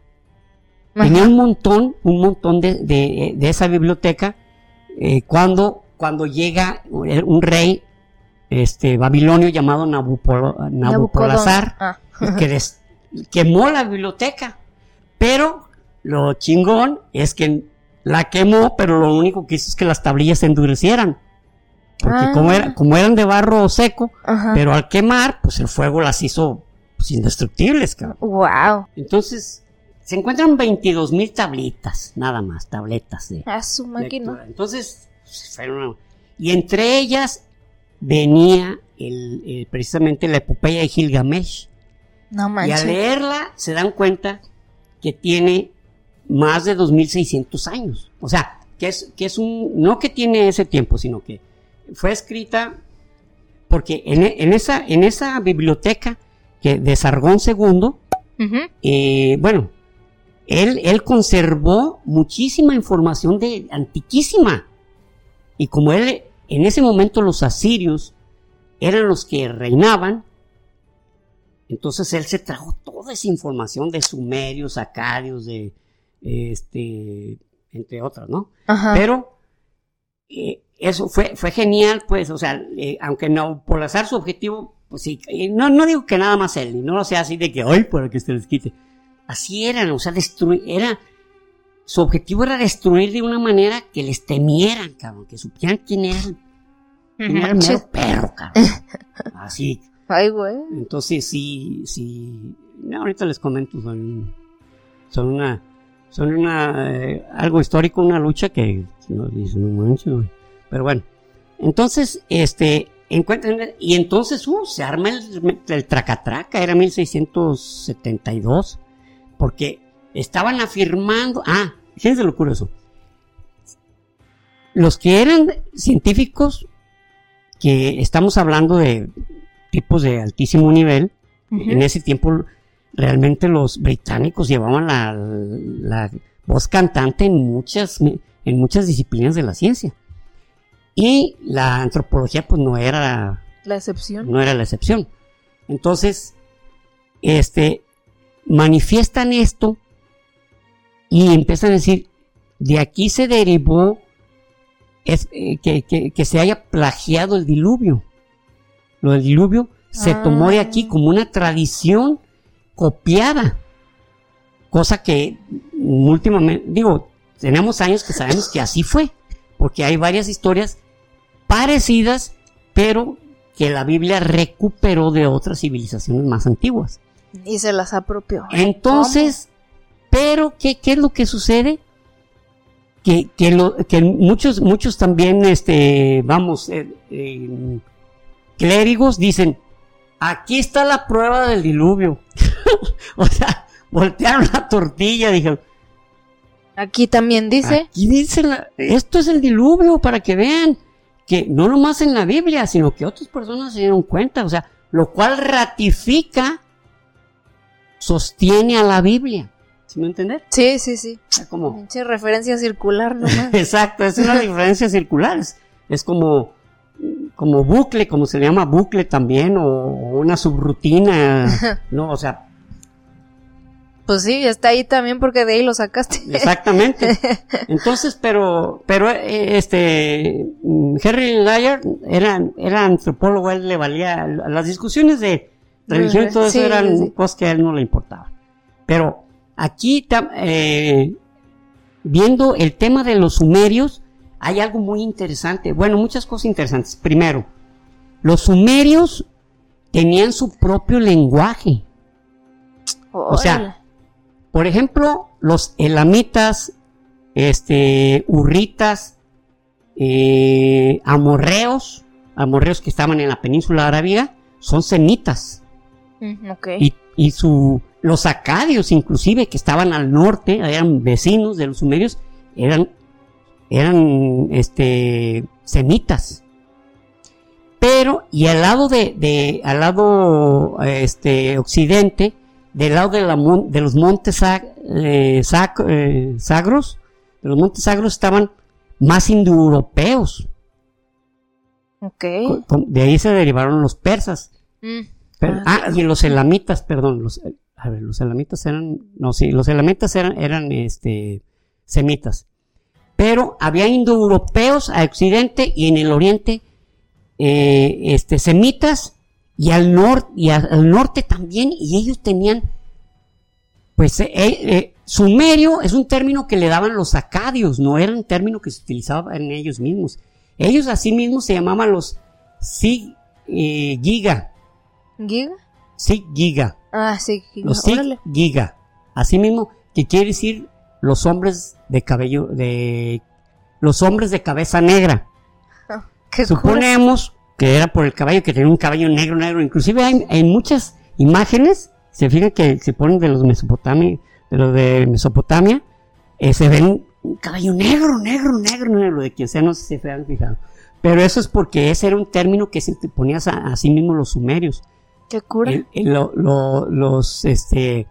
tenía un montón, un montón de, de- de esa biblioteca eh, cuando, cuando llega un rey este, babilonio llamado Nabupolo- Nabopolassar Ah. que des- quemó la biblioteca. Pero lo chingón es que la quemó, pero lo único que hizo es que las tablillas se endurecieran. Porque Ah. como, era, como eran de barro seco, Ajá. pero al quemar, pues el fuego las hizo pues, indestructibles, cabrón. Wow. Entonces, se encuentran 22 mil tablitas, nada más, tabletas de A su máquina. lectura. Entonces, fueron- y entre ellas venía el, el- precisamente la epopeya de Gilgamesh. No Y al manches. leerla se dan cuenta que tiene más de 2600 años. O sea, que es, que es un, no que tiene ese tiempo, sino que fue escrita porque en, en esa, en esa biblioteca que de Sargón II, eh, bueno, él, él conservó muchísima información de antiquísima. Y como él, en ese momento los asirios eran los que reinaban, entonces él se trajo toda esa información de sumerios, acadios, de, este, entre otras, ¿no? Ajá. Pero eh, eso fue, fue genial, pues, o sea, eh, aunque no, por azar su objetivo, pues sí, no, no digo que nada más él, y no lo sea así de que, ay, para que se les quite. Así eran, o sea, destruir, era, su objetivo era destruir de una manera que les temieran, cabrón, que supieran quién era, el- quién era el mero perro, cabrón. (laughs) Así, Ay, güey. entonces sí, sí, no, ahorita les comento, son, son una, son una, eh, algo histórico, una lucha que no dice, no manches, güey. Pero bueno, entonces, este, encuentran, y entonces, uh, se arma el, el tracatraca, era 1672, porque estaban afirmando, ah, fíjense lo curioso, los que eran científicos, que estamos hablando de tipos de altísimo nivel, en ese tiempo realmente los británicos llevaban la, la voz cantante en muchas, en muchas disciplinas de la ciencia. Y la antropología pues no era, La excepción. no era la excepción. Entonces, este, manifiestan esto y empiezan a decir, de aquí se derivó es, eh, que, que- que se haya plagiado el diluvio. Lo del diluvio se Ah. tomó de aquí como una tradición copiada. Cosa que últimamente, digo, tenemos años que sabemos que así fue, porque hay varias historias parecidas, pero que la Biblia recuperó de otras civilizaciones más antiguas. Y se las apropió. Entonces, pero ¿qué, qué es lo que sucede? Que, que, lo- que muchos, muchos también, este, vamos, eh, eh, clérigos dicen, aquí está la prueba del diluvio. (laughs) o sea, voltearon la tortilla, dijeron, Aquí también dice. Aquí dice, la- esto es el diluvio para que vean que no nomás en la Biblia, sino que otras personas se dieron cuenta, o sea, lo cual ratifica, sostiene a la Biblia. ¿Sí me entender? Sí, sí, sí. Como, referencia circular nomás. (laughs) exacto, es una diferencia circular, es, es como, como bucle, como se le llama bucle también, o una subrutina, (laughs) no, o sea, pues sí, está ahí también porque de ahí lo sacaste. Exactamente. (laughs) Entonces, pero, pero eh, este mm, Henry Layard era, era antropólogo, él le valía las discusiones de religión y todo eso eran sí. cosas que a él no le importaban. Pero aquí eh, viendo el tema de los sumerios, hay algo muy interesante. Bueno, muchas cosas interesantes. Primero, los sumerios tenían su propio lenguaje. O sea. Por ejemplo, los elamitas, este, urritas, eh, amorreos, amorreos que estaban en la península arábiga, son semitas. Mm, ok. Y, y su, los acadios, inclusive, que estaban al norte, eran vecinos de los sumerios, eran, eran, este, semitas. Pero, y al lado de, de al lado, este, occidente, del lado de, la mon- de los montes eh, Sac- eh, sagros, de los montes sagros estaban más indoeuropeos. ok. Co- con- De ahí se derivaron los persas. Mm, Pero- Ah, ah, y los elamitas, perdón, los, a ver, los elamitas eran, no, sí, los elamitas eran, eran, este, semitas. Pero había indoeuropeos a occidente y en el oriente, eh, este, semitas y al norte, y a- al norte también, y ellos tenían, pues, eh, eh, sumerio es un término que le daban los acadios, no era un término que se utilizaba en ellos mismos. Ellos mismos se llamaban los Sig, eh, Giga, ¿Giga? Sig Giga, Ah, sí. Giga. los Órale. Giga. Así mismo, que quiere decir los hombres de cabello, de los hombres de cabeza negra. (laughs) Suponemos que era por el caballo, que tenía un caballo negro, negro. Inclusive hay, en muchas imágenes, se fijan que se ponen de los Mesopotamia, de los de Mesopotamia, eh, se ven un caballo negro, negro, negro, negro, de quien sea, no sé si se han fijado. Pero eso es porque ese era un término que se te ponías a, a sí mismo los sumerios. Qué cura. El- el- lo- lo- los, este,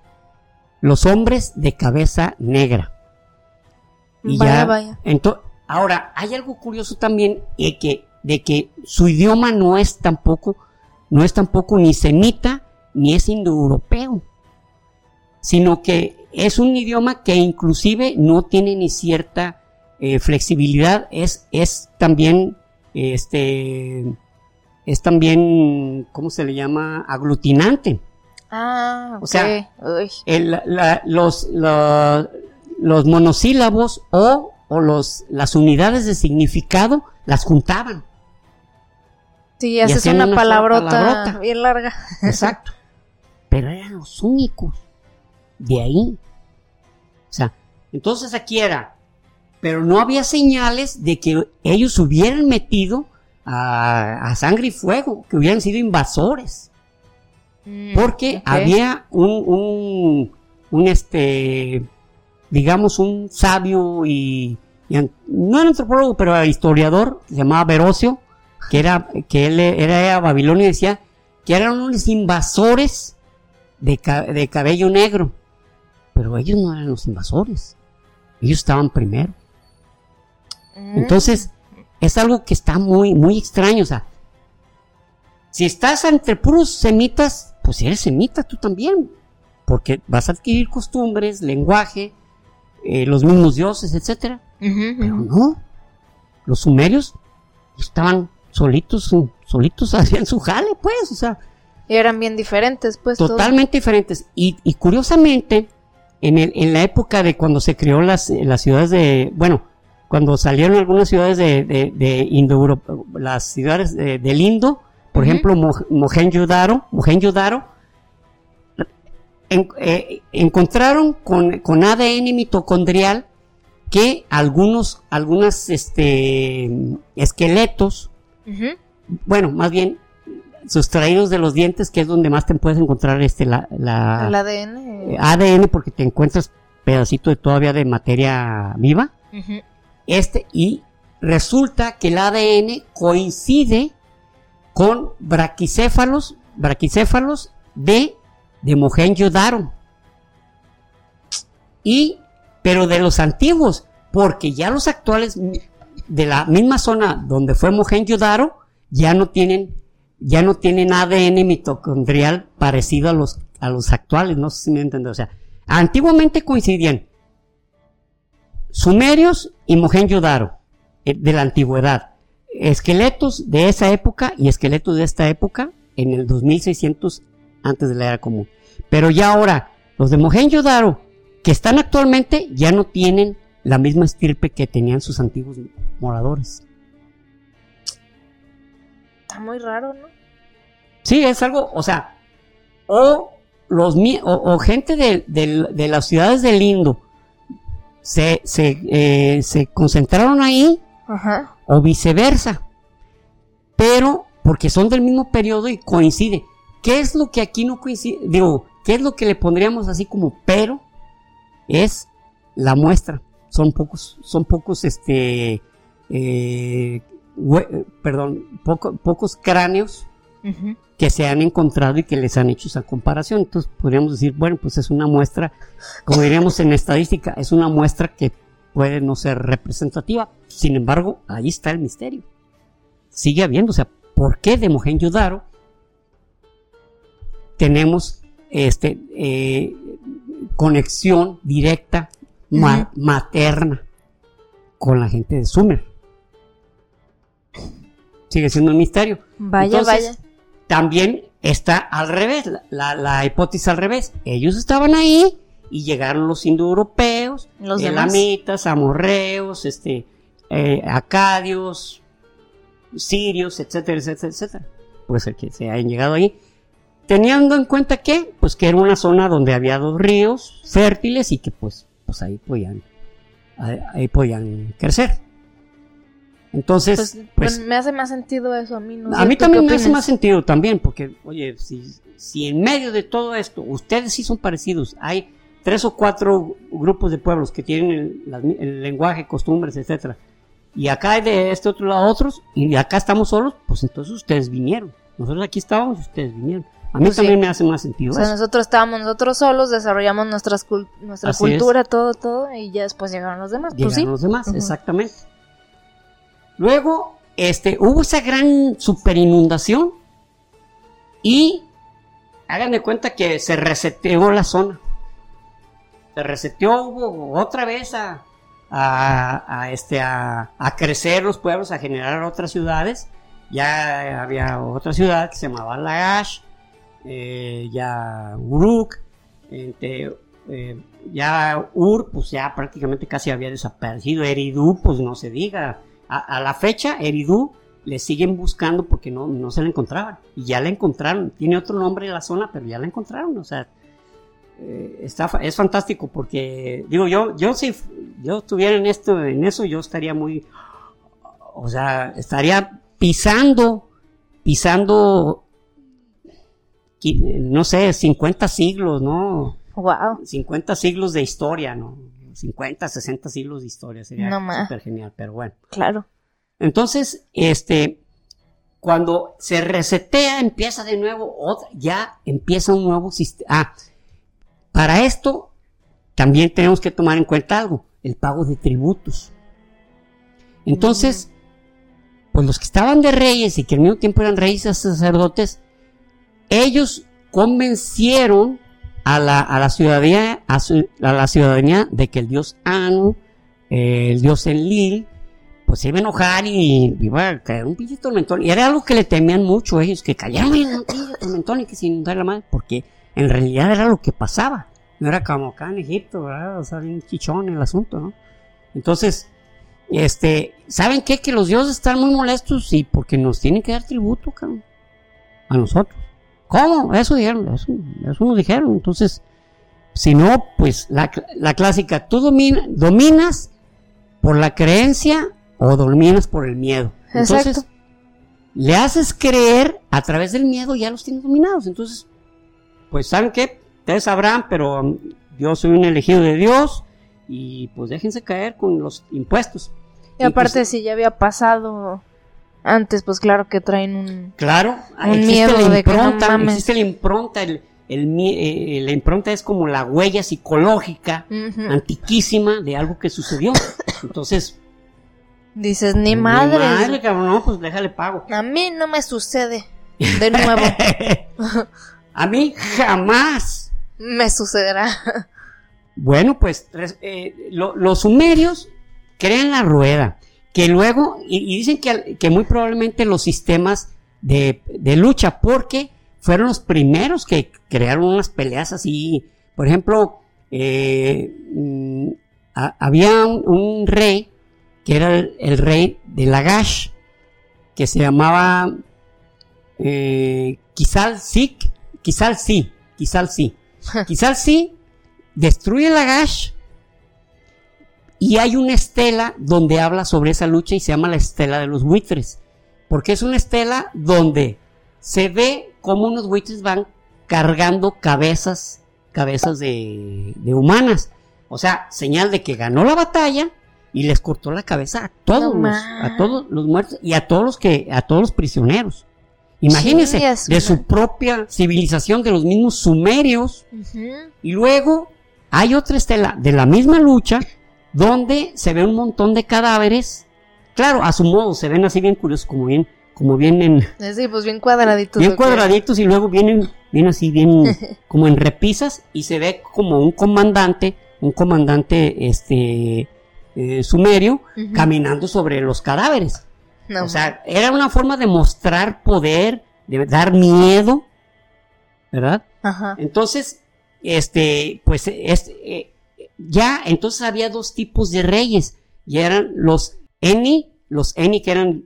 los hombres de cabeza negra. Y vaya, ya, vaya. ahora, hay algo curioso también de que, de que su idioma no es tampoco, no es tampoco ni semita ni es indoeuropeo, sino que es un idioma que inclusive no tiene ni cierta eh, flexibilidad, es, es también, este, es también, ¿cómo se le llama? Aglutinante. Ah. O sea, Uy. El- la- los, la- los monosílabos o, o los, las unidades de significado las juntaban. Sí, haces hacían una, palabrota, palabrota. bien larga. Exacto. Pero eran los únicos de ahí. O sea, entonces aquí era. Pero no había señales de que ellos hubieran metido a, a sangre y fuego, que hubieran sido invasores. Mm, Porque había un, un, un, este, digamos, un sabio y, no era antropólogo, pero era historiador, se llamaba Verocio, que era, que él era Babilonia y decía que eran unos invasores de, de cabello negro. Pero ellos no eran los invasores. Ellos estaban primero. Mm. Entonces, es algo que está muy, muy extraño. O sea, si estás entre puros semitas, pues eres semita tú también. Porque vas a adquirir costumbres, lenguaje, eh, los mismos dioses, etcétera. Ujú, Pero no. Los sumerios estaban solitos, solitos (laughs) hacían su jale, pues. O sea, Y eran bien diferentes, pues. totalmente diferentes. Y, y curiosamente, en, el, en la época de cuando se creó las, las ciudades de, bueno, cuando salieron algunas ciudades de, de, de Indo-Europa, las ciudades de- del Indo, por ejemplo, Mo- Mohenjo-Daro, Mohenjo-Daro, en- eh, encontraron con, con ADN mitocondrial que algunos, algunas, este, esqueletos, Bueno, más bien sustraídos de los dientes, que es donde más te puedes encontrar este la, la- El ADN. eh, ADN, porque te encuentras pedacito de todavía de materia viva. Este, y resulta que el ADN coincide con braquicéfalos, braquicéfalos de, de Mohenjo-Daro. Y, pero de los antiguos, porque ya los actuales de la misma zona donde fue Mohenjo-Daro, ya no tienen, ya no tienen ADN mitocondrial parecido a los, a los actuales, no sé si me entienden. O sea, antiguamente coincidían sumerios y Mohenjo-Daro eh, de la antigüedad. Esqueletos de esa época y esqueletos de esta época en el 2600 antes de la era común. Pero ya ahora, los de Mohenjo-Daro que están actualmente ya no tienen la misma estirpe que tenían sus antiguos moradores. Está muy raro, ¿no? Sí, es algo, o sea, o los o, o gente de, de- de las ciudades del Indo se, se, eh, se concentraron ahí Ajá. o viceversa. Pero porque son del mismo periodo y coincide. ¿Qué es lo que aquí no coincide? Digo, ¿qué es lo que le pondríamos así como pero? Es la muestra. Son pocos, son pocos, este, eh, perdón, poco- pocos cráneos que se han encontrado y que les han hecho esa comparación. Entonces podríamos decir, bueno, pues es una muestra, como diríamos en estadística, es una muestra que puede no ser representativa. Sin embargo, ahí está el misterio. Sigue habiendo, o sea, ¿por qué de Mohenjo-Daro tenemos este eh, conexión directa ma- materna con la gente de Sumer? Sigue siendo un misterio. Vaya, Entonces, vaya. también está al revés, la, la- la hipótesis al revés. Ellos estaban ahí y llegaron los indoeuropeos, Los elamitas, amorreos, este, eh, acadios, sirios, etcétera, etcétera, etcétera. Puede ser que se hayan llegado ahí. Teniendo en cuenta que, pues que era una zona donde había dos ríos fértiles y que pues, pues ahí podían, ahí, podían crecer. Entonces, Pues, pues, bueno, me hace más sentido eso a mí. No a mí ¿tú también me hace más sentido también, porque, oye, si, si en medio de todo esto, ustedes sí son parecidos, hay tres o cuatro grupos de pueblos que tienen el, lenguaje, costumbres, etcétera, y acá de este otro lado otros, y acá estamos solos, pues entonces ustedes vinieron. Nosotros aquí estábamos, ustedes vinieron. A mí Pues sí. también me hace más sentido O sea, eso. nosotros estábamos nosotros solos, desarrollamos nuestras nuestra Así cultura, todo, todo, y ya después llegaron los demás. Pues Llegaron sí. los demás, exactamente. Luego, este, hubo esa gran super inundación y hagan de cuenta que se reseteó la zona. Se reseteó, hubo otra vez a, a, a, este, a, a crecer los pueblos, a generar otras ciudades. Ya había otra ciudad que se llamaba Lagash, eh, ya Uruk, este, eh, ya Ur, pues ya prácticamente casi había desaparecido. Eridú, pues no se diga. A, la fecha, Eridú le siguen buscando porque no, no se la encontraban. Y ya la encontraron. Tiene otro nombre la zona, pero ya la encontraron. O sea, eh, está, es fantástico porque, digo, yo, yo si yo estuviera en esto, en eso, yo estaría muy, o sea, estaría pisando, pisando, no sé, 50 siglos, ¿no? Wow. 50 siglos de historia, ¿no? 50, 60 siglos de historia, sería No súper genial, pero bueno. Claro. Entonces, este, cuando se resetea, empieza de nuevo, otra, ya empieza un nuevo sistema. Ah, para esto también tenemos que tomar en cuenta algo, el pago de tributos. Entonces, pues los que estaban de reyes y que al mismo tiempo eran reyes y sacerdotes, ellos convencieron a la, a la ciudadanía, a, la ciudadanía de que el dios Anu, eh, el dios Enlil, pues se iba a enojar y iba a caer un pinche tormentón. Y era algo que le temían mucho ellos, que cayeron en un pinche tormentón y que se inundara la madre, porque en realidad era lo que pasaba. No era como acá en Egipto, ¿verdad? O sea, bien chichón el asunto, ¿no? Entonces, este, ¿saben qué? Que los dioses están muy molestos y porque nos tienen que dar tributo, cabrón. A nosotros. ¿Cómo? Eso dijeron, eso, eso nos dijeron. Entonces, si no, pues la, la clásica, tú domina- dominas por la creencia o dominas por el miedo. Entonces, Exacto. le haces creer a través del miedo, ya los tienes dominados. Entonces, pues, ¿saben qué? Ustedes sabrán, pero um, yo soy un elegido de Dios y pues déjense caer con los impuestos. Y aparte, pues, si ya había pasado antes, pues claro que traen un... Claro, Un existe miedo la de que no impronta, mames. existe la impronta, el, el mie- eh, la impronta es como la huella psicológica antiquísima de algo que sucedió. Entonces, Dices, ni ni madre. madre, cabrón, no, pues déjale pago. A mí no me sucede. De nuevo, (laughs) A mí jamás. me sucederá. Bueno, pues eh, lo- los sumerios crean la rueda, que luego, y, y dicen que, que muy probablemente los sistemas de, de lucha, porque fueron los primeros que crearon unas peleas así. Por ejemplo, eh, mm, ha- había un, un rey que era el, el rey de Lagash, que se llamaba eh, Sik, Kisal Si, Kisal Si. Kisal Si destruye Lagash y hay una estela donde habla sobre esa lucha y se llama la estela de los buitres. Porque es una estela donde se ve como unos buitres van cargando cabezas, cabezas de, de humanas. O sea, señal de que ganó la batalla y les cortó la cabeza a todos, los, a todos los muertos y a todos los que, a todos los prisioneros. Imagínense, de su propia civilización, de los mismos sumerios, y luego hay otra estela de la misma lucha donde se ve un montón de cadáveres. Claro, a su modo se ven así bien curiosos, como bien, como vienen Sí, pues bien cuadraditos. bien cuadraditos y luego vienen, vienen así bien (laughs) como en repisas y se ve como un comandante, un comandante este eh, sumerio caminando sobre los cadáveres. No, O sea, era una forma de mostrar poder, de dar miedo, ¿verdad? Ajá. Entonces, este, pues, este, eh, ya, entonces había dos tipos de reyes, y eran los Eni, los Eni que eran,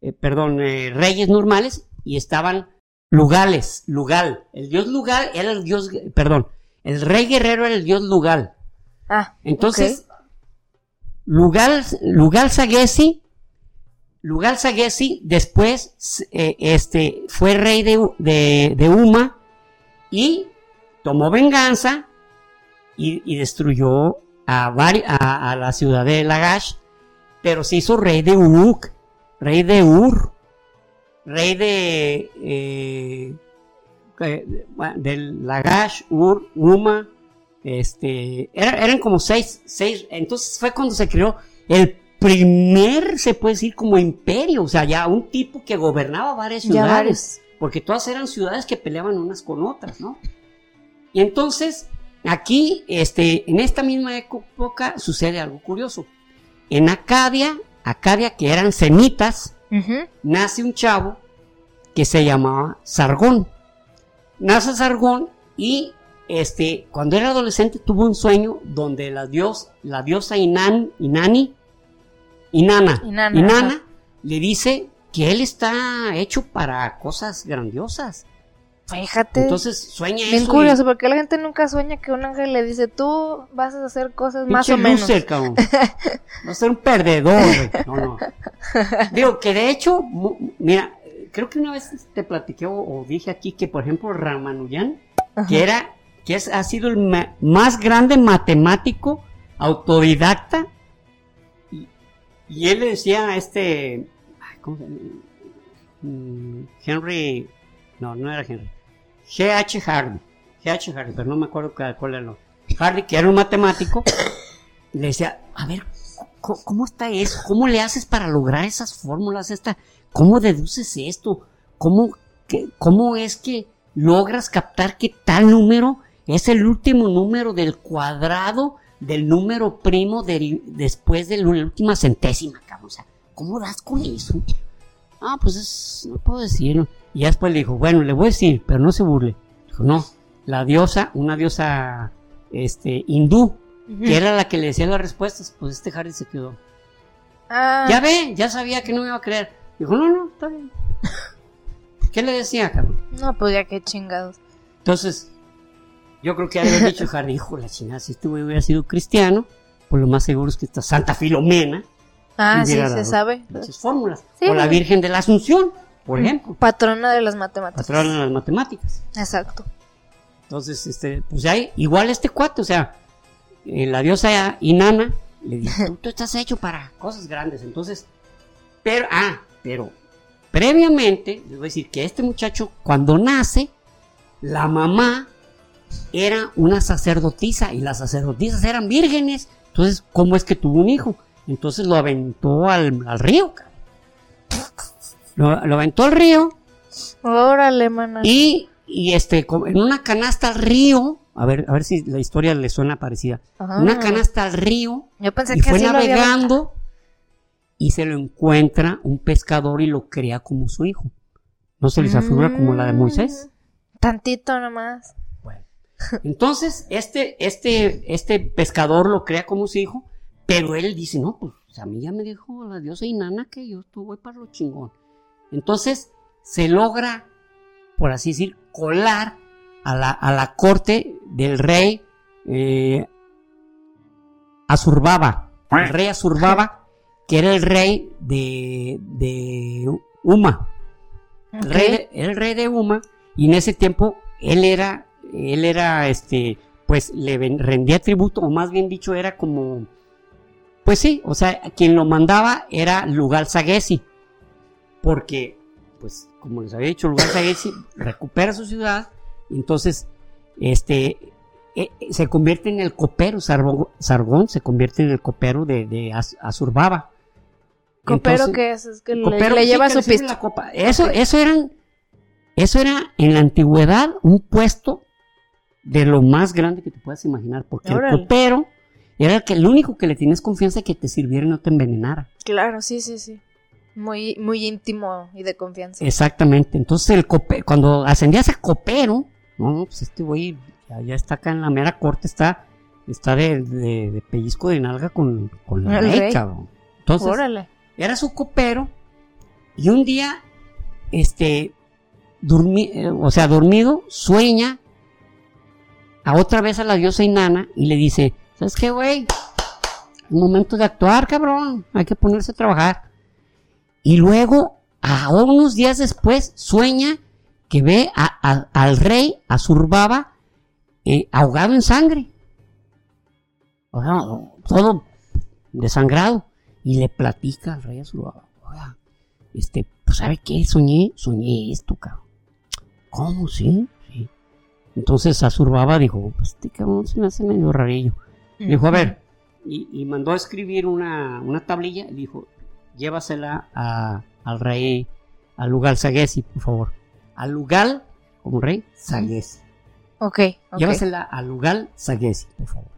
eh, perdón, eh, reyes normales, y estaban Lugales, Lugal. El dios Lugal era el dios, perdón, el rey guerrero era el dios Lugal. Ah, Entonces, Lugal, Lugal Sagesi, Lugal Sagesi después eh, este, fue rey de, de, de Uma y tomó venganza y, y destruyó a, a, a la ciudad de Lagash pero se hizo rey de Uruk, rey de Ur, rey de eh, eh, del Lagash, Ur, Uma, este, era- eran como seis, seis, entonces fue cuando se creó el primer, se puede decir, como imperio, o sea, ya un tipo que gobernaba varias ciudades, porque todas eran ciudades que peleaban unas con otras, ¿no? Y entonces, aquí, este, en esta misma época sucede algo curioso. En Acadia, Acadia que eran semitas, nace un chavo que se llamaba Sargón. Nace Sargón y este, cuando era adolescente tuvo un sueño donde la, dios, la diosa Inan, Inani, Inana, Inana le dice que él está hecho para cosas grandiosas. Fíjate. Entonces sueña Bien eso. curioso, porque la gente nunca sueña que un ángel le dice, tú vas a hacer cosas y, más pinche o menos. cabrón. (laughs) Va a ser un perdedor, güey. No, no. (laughs) Digo, que de hecho, mira, creo que una vez te platiqué o, o dije aquí que, por ejemplo, Ramanujan, que era, que es, ha sido el ma- más grande matemático autodidacta, y, y él le decía a este, ¿cómo se llama? Mm, Henry, no, no era Henry, G.H. Hardy, G.H. Hardy, pero no me acuerdo cuál, era. lo- Hardy, que era un matemático, le decía, a ver, ¿cómo, está eso? ¿Cómo le haces para lograr esas fórmulas? Esta, ¿Cómo deduces esto? ¿Cómo, ¿Cómo es que logras captar que tal número es el último número del cuadrado del número primo deri- después de la última centésima? O sea, ¿cómo das con eso? Ah, pues es, no puedo decirlo. Y después le dijo, bueno, le voy a decir, pero no se burle. Dijo, no, la diosa, una diosa este, hindú, que era la que le decía las respuestas, pues este Harry se quedó. Ah, Ya ve, ya sabía que no me iba a creer. Dijo, no, no, está bien. (laughs) ¿Qué le decía, cabrón? No, pues ya qué chingados. Entonces, yo creo que había dicho Harry, hijo, la chingada, si este güey hubiera sido cristiano, pues lo más seguro es que esta Santa Filomena Ah, sí, se sabe. fórmulas. Sí, o la. Virgen de la Asunción, por ejemplo, Patrona de las matemáticas. patrona de las matemáticas. Exacto. Entonces, este, pues hay, igual este cuate, o sea, eh, la diosa Inanna le dijo, tú, (laughs) tú estás hecho para cosas grandes. Entonces, pero, ah, pero previamente, les voy a decir que este muchacho, cuando nace, la mamá era una sacerdotisa y las sacerdotisas eran vírgenes. Entonces, ¿cómo es que tuvo un hijo? Entonces lo aventó al, al río. Lo, lo aventó al río Órale, mana. y, y este, en una canasta al río, a ver, a ver si la historia le suena parecida. Ah. Una canasta al río Yo pensé y que fue así lo había- navegando y se lo encuentra un pescador y lo crea como su hijo. ¿No se les afigura como la de Moisés? Mm, Tantito nomás. Bueno. Entonces, este, este, este pescador lo crea como su hijo, pero él dice, no, pues a mí ya me dijo la diosa Inanna que yo estuve para lo chingón. Entonces, se logra, por así decir, colar a la, a la corte del rey eh, Azurbaba. El rey Azurbaba, que era el rey de, de Uma. El rey de, el rey de Uma, y en ese tiempo él era, él era, este, pues le rendía tributo, o más bien dicho, era como, pues sí, o sea, quien lo mandaba era Lugal Sagesi, porque, pues, como les había dicho, Lugal Sagesi recupera su ciudad, y entonces, este, eh, eh, se convierte en el copero, Sargón se convierte en el copero de, de Az- Azurbaba. Copero que es, es que le, copero, le sí, lleva que su le pisto. copa. Eso, eso eran, eso era en la antigüedad un puesto de lo más grande que te puedas imaginar, porque Órale. el copero era el que el único que le tienes confianza que te sirviera y no te envenenara. Claro, sí, sí, sí. Muy, muy íntimo y de confianza. Exactamente. Entonces el cope, cuando ascendías a copero, no, pues este güey ya, ya está acá en la mera corte, está, está de, de- de pellizco de nalga con, con la rey. cabrón. Entonces, Órale. era su copero y un día, este, durmi- eh, o sea, dormido, sueña a otra vez a la diosa Inanna y le dice, ¿sabes qué, güey? Momento de actuar, cabrón, hay que ponerse a trabajar. Y luego, a unos días después, sueña que ve a- a- al rey, a eh, ahogado en sangre. O sea, todo desangrado. y le platica al rey Azurbarba. Oiga, este, pues ¿sabe qué? Soñé, soñé esto, cabrón. ¿Cómo? ¿Sí? Sí. Entonces Azurbaba dijo, pues este cabrón se me hace medio rarillo. Dijo, a ver, y, y mandó a escribir una, una tablilla y dijo, llévasela a- al rey, al Lugal Sagesi, por favor. Al Lugal, como rey, Sagesi. Ok, ok. Llévasela al Lugal Sagesi, por favor.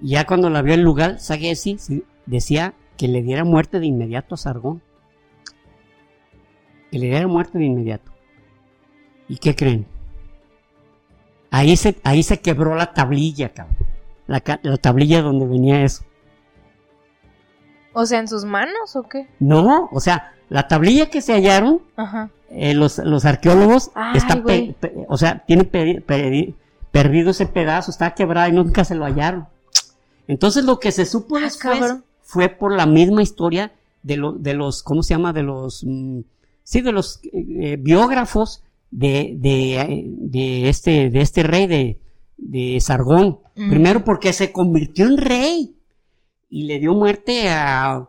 Y ya cuando la vio el Lugal Sagesi, sí, decía que le diera muerte de inmediato a Sargón. Que le diera muerte de inmediato. ¿Y qué creen? Ahí se, ahí se quebró la tablilla, cabrón. La, la tablilla donde venía eso. O sea, ¿en sus manos o qué? No, o sea, la tablilla que se hallaron, Ajá. eh, los, los arqueólogos, Ay, está pe- güey. pe- o sea, tienen peri- peri- perdido ese pedazo, está quebrada y nunca se lo hallaron. Entonces lo que se supo Ah, después cabrón. fue por la misma historia de, lo- de los, ¿cómo se llama? De los, mm, sí, de los eh, biógrafos de, de, eh, de este, de este rey de, de Sargón. Mm. Primero porque se convirtió en rey y le dio muerte a,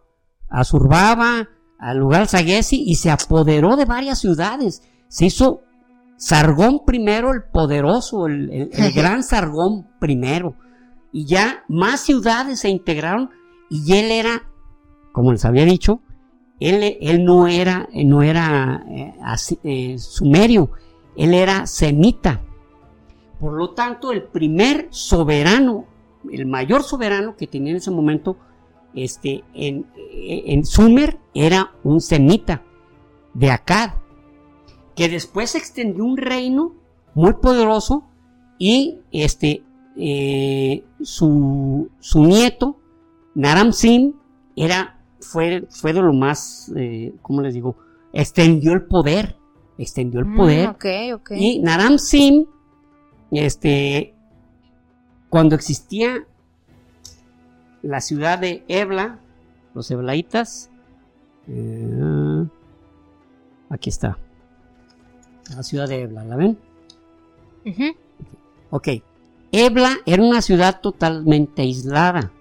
a Zurbaba, al lugar Sagesi y se apoderó de varias ciudades. Se hizo Sargón primero, el poderoso, el, el- el (laughs) gran Sargón primero. Y ya más ciudades se integraron y él era, como les había dicho, él, él no era, no era eh, así, eh, sumerio, él era semita. Por lo tanto, el primer soberano, el mayor soberano que tenía en ese momento este, en, en Sumer era un semita de Akkad, que después extendió un reino muy poderoso y este, eh, su, su nieto, Naram Sin, era, fue, fue de lo más, eh, ¿cómo les digo? Extendió el poder, extendió el Mm, poder. ok, ok. Y Naram Sin, este, cuando existía la ciudad de Ebla, los eblaitas, eh, aquí está, la ciudad de Ebla, ¿la ven? Ok, Ebla era una ciudad totalmente aislada,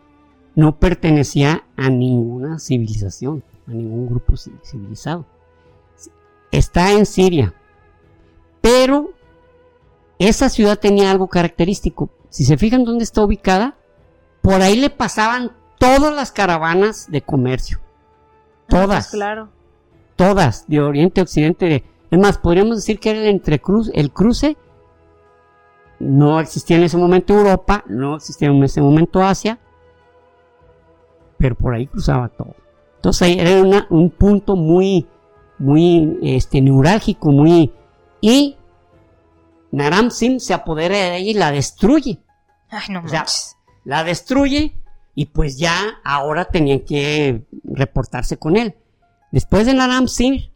no pertenecía a ninguna civilización, a ningún grupo ci- civilizado. Está en Siria, pero esa ciudad tenía algo característico. Si se fijan dónde está ubicada, por ahí le pasaban todas las caravanas de comercio. Ah, pues Todas claro. todas, de oriente a occidente. de- es más, podríamos decir que era el entrecruz, el cruce. No existía en ese momento Europa, no existía en ese momento Asia, pero por ahí cruzaba todo. Entonces ahí era una- un punto muy, muy este, neurálgico, muy... Y Naram Sin se apodera de ella y la destruye. Ay, no O sea, la destruye y pues ya ahora tenían que reportarse con él. Después de Naram Sin,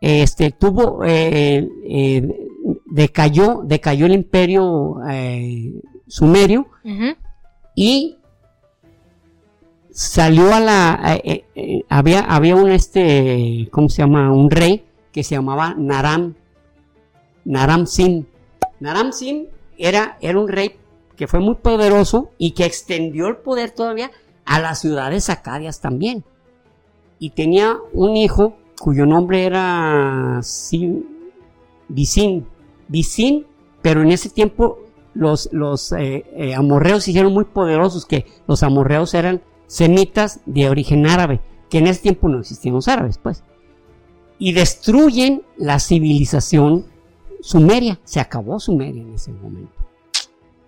este, tuvo, eh, eh, decayó, decayó el imperio eh, sumerio y salió a la, había, había un este, ¿cómo se llama? Un rey que se llamaba Naram, Naram Sin. Naram Sin era, era un rey que fue muy poderoso y que extendió el poder todavía a las ciudades acadias también. Y tenía un hijo cuyo nombre era Sin, Visin, Visin, pero en ese tiempo los, los eh, eh, amorreos se hicieron muy poderosos, que los amorreos eran semitas de origen árabe, que en ese tiempo no existían los árabes, pues. Y destruyen la civilización sumeria. Se acabó Sumeria en ese momento.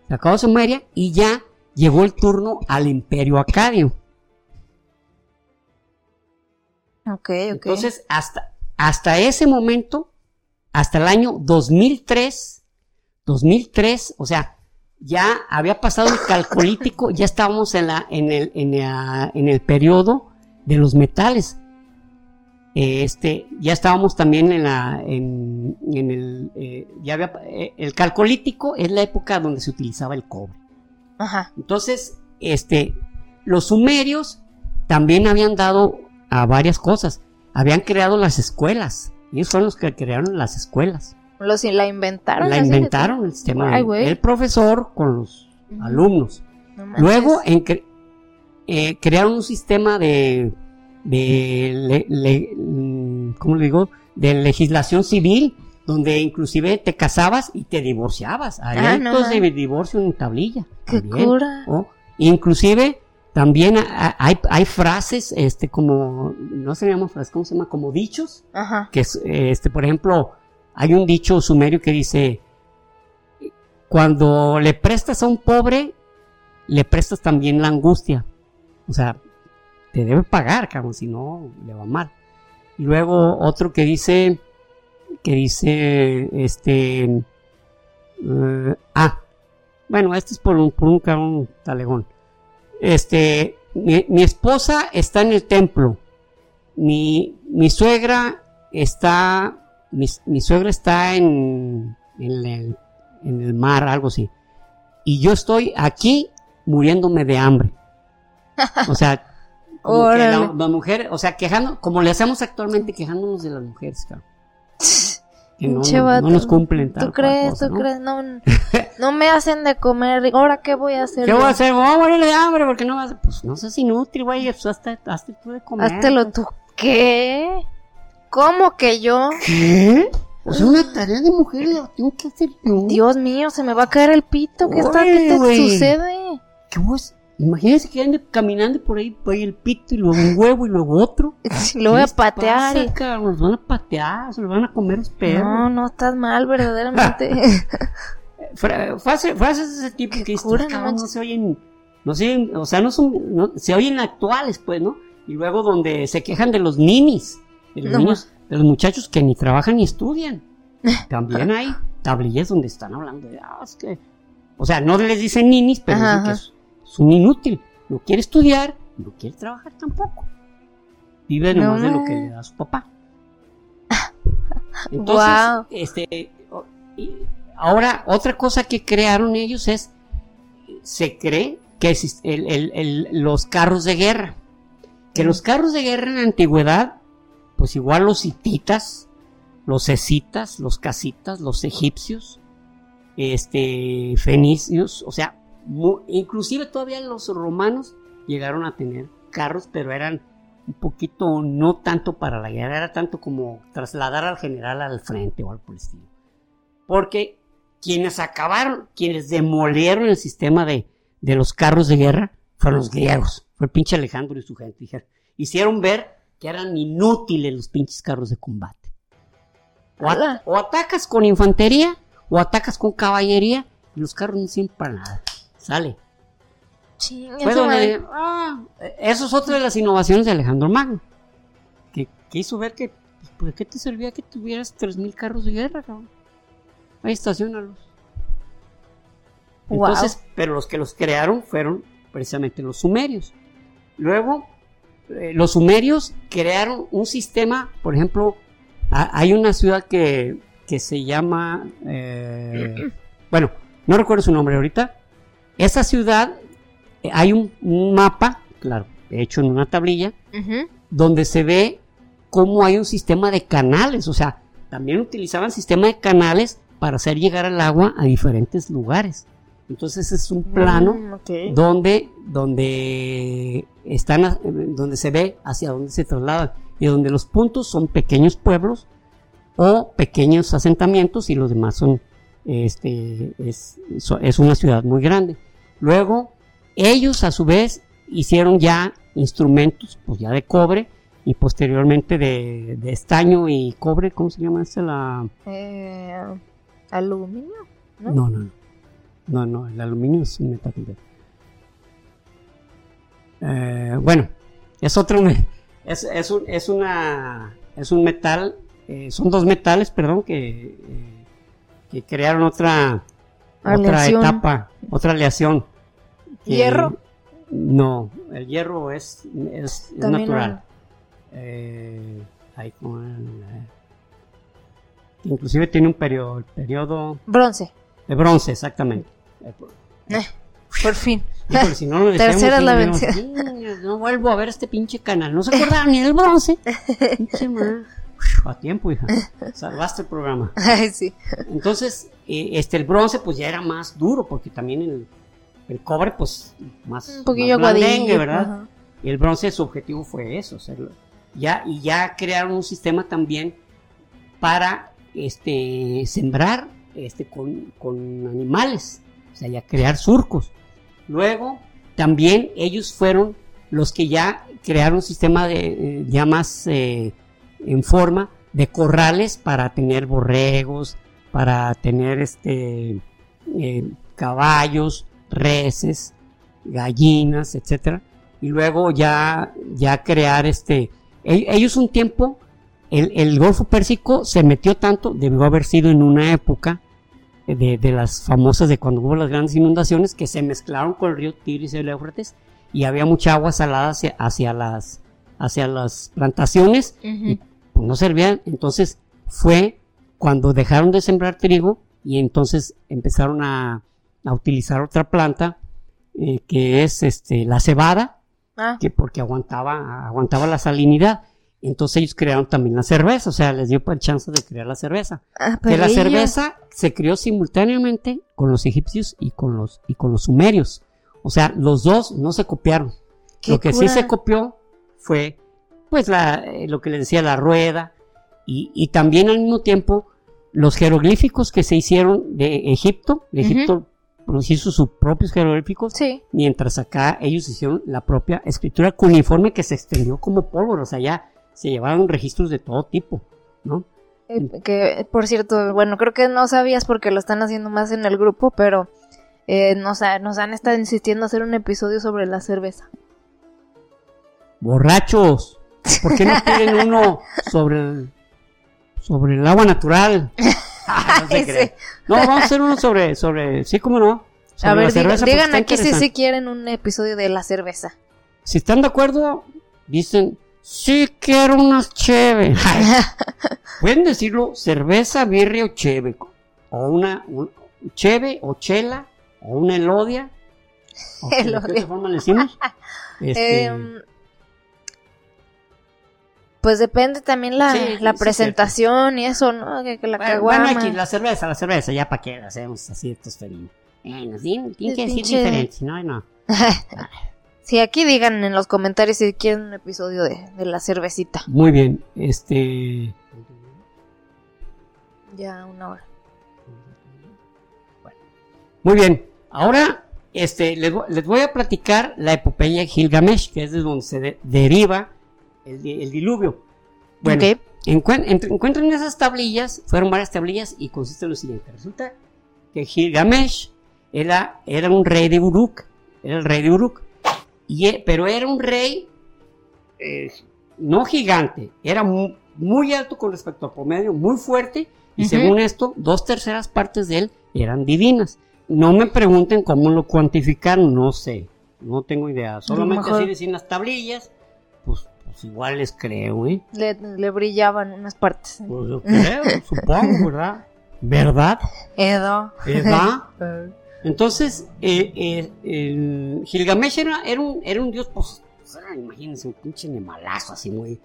Se acabó Sumeria y ya llegó el turno al imperio acadio. Ok, ok. Entonces, hasta, hasta ese momento, hasta el año 2003, 2003, o sea, ya había pasado el calcolítico, ya estábamos en, la, en, el, en, la- en el periodo de los metales. Eh, Este, ya estábamos también en la, en, en el, eh, ya había, eh, el calcolítico es la época donde se utilizaba el cobre. Ajá. Entonces, este, los sumerios también habían dado a varias cosas. Habían creado las escuelas. Ellos fueron los que crearon las escuelas. Los, la inventaron. La inventaron el sistema. Ay, el profesor con los alumnos. No. Luego, en cre- crearon un sistema de, de le- le- mm, ¿cómo le digo? De legislación civil, donde inclusive te casabas y te divorciabas. Hay Ah, no actos de mames. divorcio en tablilla. Qué también, cura. ¿no? Inclusive también hay, hay frases, este, como, no se llaman frases, ¿cómo se llama? Como dichos, Ajá. que es, este, por ejemplo, hay un dicho sumerio que dice, cuando le prestas a un pobre, le prestas también la angustia. O sea, te debe pagar, cabrón, si no, le va mal. Y luego otro que dice, que dice, este, eh, ah, bueno, este es por un, por un cabrón talegón. Este, mi, esposa está en el templo. Mi, mi suegra está, mi, mi suegra está en, en el, en el mar, algo así. Y yo estoy aquí muriéndome de hambre. O sea, como que la, Órale. la mujer, o sea, quejando, como le hacemos actualmente, quejándonos de las mujeres, cabrón. (laughs) Que no, nos cumplen tal ¿Tú crees? cosa, ¿Tú ¿no? crees? No, (laughs) no me hacen de comer. ¿Ahora qué voy a hacer? ¿Qué voy a hacer? Voy a morir de hambre porque no vas a... Pues no seas inútil, güey. Pues hazte, hazte tú de comer. Háztelo tú. ¿Qué? ¿Cómo que yo? ¿Qué? O sea, una tarea de mujer la tengo que hacer yo. Dios mío, se me va a caer el pito. ¿Qué, está, Órale, ¿qué te sucede? ¿Qué vos? Imagínense que ande caminando por ahí, por ahí el pito y luego un huevo y luego otro. (laughs) Lo voy ¿Qué a patear. pasa, y- cabrón? Los van a patear, se los van a comer los perros. No, no estás mal, verdaderamente. (laughs) (laughs) Fra- Frases, frases de ese tipo que dices, cura, no se oyen, no se oyen, o sea, no son, no- se oyen actuales, pues, ¿no? Y luego donde se quejan de los ninis, de los No niños, de los muchachos que ni trabajan ni estudian. También hay tablillas donde están hablando de, ah, es que, o sea, no les dicen ninis, pero Ajá, dicen que es, es un inútil, no quiere estudiar, no quiere trabajar tampoco. Vive No nomás de lo que le da su papá. (laughs) Entonces, este, ahora otra cosa que crearon ellos es, se cree que el- el- los carros de guerra, que los carros de guerra en la antigüedad, pues igual los hititas, los escitas, los casitas, los egipcios, este, fenicios, o sea, inclusive todavía los romanos llegaron a tener carros, pero eran un poquito, no tanto para la guerra, era tanto como trasladar al general al frente o el estilo. Porque quienes acabaron, quienes demolieron el sistema de, de los carros de guerra fueron los griegos. Fue el pinche Alejandro y su gente. Dijeron- Hicieron ver que eran inútiles los pinches carros de combate. O, o atacas con infantería o atacas con caballería y los carros no sirven para nada. Sale. Madre. ah, eso es otra de las innovaciones de Alejandro Magno. Que, que hizo ver que, pues, ¿por qué te servía que tuvieras 3.000 carros de guerra, cabrón? Ahí estacionalos. Wow. Entonces, pero los que los crearon fueron precisamente los sumerios. Luego, eh, los sumerios crearon un sistema, por ejemplo, ha- hay una ciudad que, que se llama, eh, bueno, no recuerdo su nombre ahorita. Esa ciudad, eh, hay un, un mapa, claro, hecho en una tablilla, donde se ve cómo hay un sistema de canales, o sea, también utilizaban sistema de canales para hacer llegar el agua a diferentes lugares. Entonces es un plano Mm, donde, donde están, a- donde se ve hacia dónde se trasladan y donde los puntos son pequeños pueblos o pequeños asentamientos y los demás son, este, es una ciudad muy grande. Luego, ellos a su vez hicieron ya instrumentos, pues ya de cobre y posteriormente de, de estaño y cobre, ¿cómo se llama esta la? Eh, aluminio. ¿no? No, no, no. El aluminio es un metal. Eh, bueno, es otro. Es, es, un, es una. Es un metal. eh, son dos metales, perdón, que. eh, que crearon otra. Otra etapa. Otra aleación. que- ¿Hierro? No, el hierro es, es, natural. Eh, eh, inclusive tiene un periodo, el periodo Bronce. de bronce, exactamente. Eh, por- fin. híjole, si no lo (laughs) decíamos, Tercera es la vencida. "Mm, No vuelvo a ver este pinche canal. No se acordaba ni del bronce. (laughs) A tiempo, hija. (laughs) Salvaste el programa. Ay, sí. Entonces, eh, este, el bronce, pues ya era más duro, porque también el, El cobre, pues, más, Un poquillo más blandengue. ¿verdad? ajá. Y el bronce, su objetivo fue eso. Ya, y ya crearon un sistema también para este, sembrar este, con, con animales. O sea, ya crear surcos. Luego, también ellos fueron los que ya crearon un sistema de, eh, ya más eh, en forma de corrales para tener borregos, para tener este eh, caballos, reses, gallinas, etcétera. Y luego ya, ya crear este. Ellos un tiempo, el, el Golfo Pérsico se metió tanto, debió haber sido en una época de, de las famosas de cuando hubo las grandes inundaciones que se mezclaron con el río Tigris y el Éufrates y había mucha agua salada hacia, hacia las hacia las plantaciones y pues, no servían. Entonces fue cuando dejaron de sembrar trigo y entonces empezaron a, a utilizar otra planta eh, que es este la cebada Ah, que porque aguantaba aguantaba la salinidad. Entonces ellos crearon también la cerveza, o sea, les dio el chance de crear la cerveza. ah, Que la cerveza se creó simultáneamente con los egipcios y con los, y con los sumerios. O sea, los dos no se copiaron. Lo que sí se copió fue, pues, la, eh, lo que les decía, la rueda. Y, y también al mismo tiempo, los jeroglíficos que se hicieron de Egipto. De. Egipto hizo sus propios jeroglíficos. Sí. Mientras acá ellos hicieron la propia escritura cuneiforme que se extendió como pólvora. O sea, ya se llevaron registros de todo tipo, ¿no? Eh, que, por cierto, bueno, creo que no sabías porque lo están haciendo más en el grupo, pero eh, nos, ha- nos han estado insistiendo hacer un episodio sobre la cerveza. Borrachos, ¿por qué no (laughs) piden uno sobre el, sobre el agua natural? Ah, no se (laughs) vamos a hacer uno sobre, sobre, sí, cómo no. Sobre A ver, diga- digan aquí si sí quieren un episodio de la cerveza. Si están de acuerdo, dicen, sí quiero unas cheve. (laughs) Pueden decirlo cerveza, birria o cheve. O una, un- cheve o chela o una elodia. O ¿De Elodia. qué forma le decimos? Este, Em, pues depende también la, Sí, la sí, presentación y eso, ¿no? Que, que la Bueno, caguama. bueno, aquí la cerveza, la cerveza, ya para qué la hacemos así estos felinos. Bueno, sí, que decir diferente, si no, no. (laughs) Sí, aquí digan en los comentarios si quieren un episodio de, de la cervecita. Muy bien, este. Ya una hora. Muy bien, ahora este, les, les voy a platicar la epopeya de Gilgamesh, que es de donde se de- deriva el, di- el diluvio. Bueno, Ok. encuen- ent- encuentran esas tablillas, fueron varias tablillas y consiste en lo siguiente. Resulta que Gilgamesh era, era un rey de Uruk, era el rey de Uruk, y, e- pero era un rey eh, no gigante, era mu- muy, alto con respecto al promedio, muy fuerte, y Ujú. según esto, dos terceras partes de él eran divinas. No me pregunten cómo lo cuantificaron, no sé, no tengo idea, solamente así decían las tablillas, pues, pues igual les creo, ¿eh? Le, le brillaban unas partes. Pues yo creo, (laughs) supongo, ¿verdad? ¿Verdad? Edo. ¿Verdad? (laughs) Entonces, eh, eh, Gilgamesh era, era, un, era un dios, pues, era, imagínense, un pinche animalazo así muy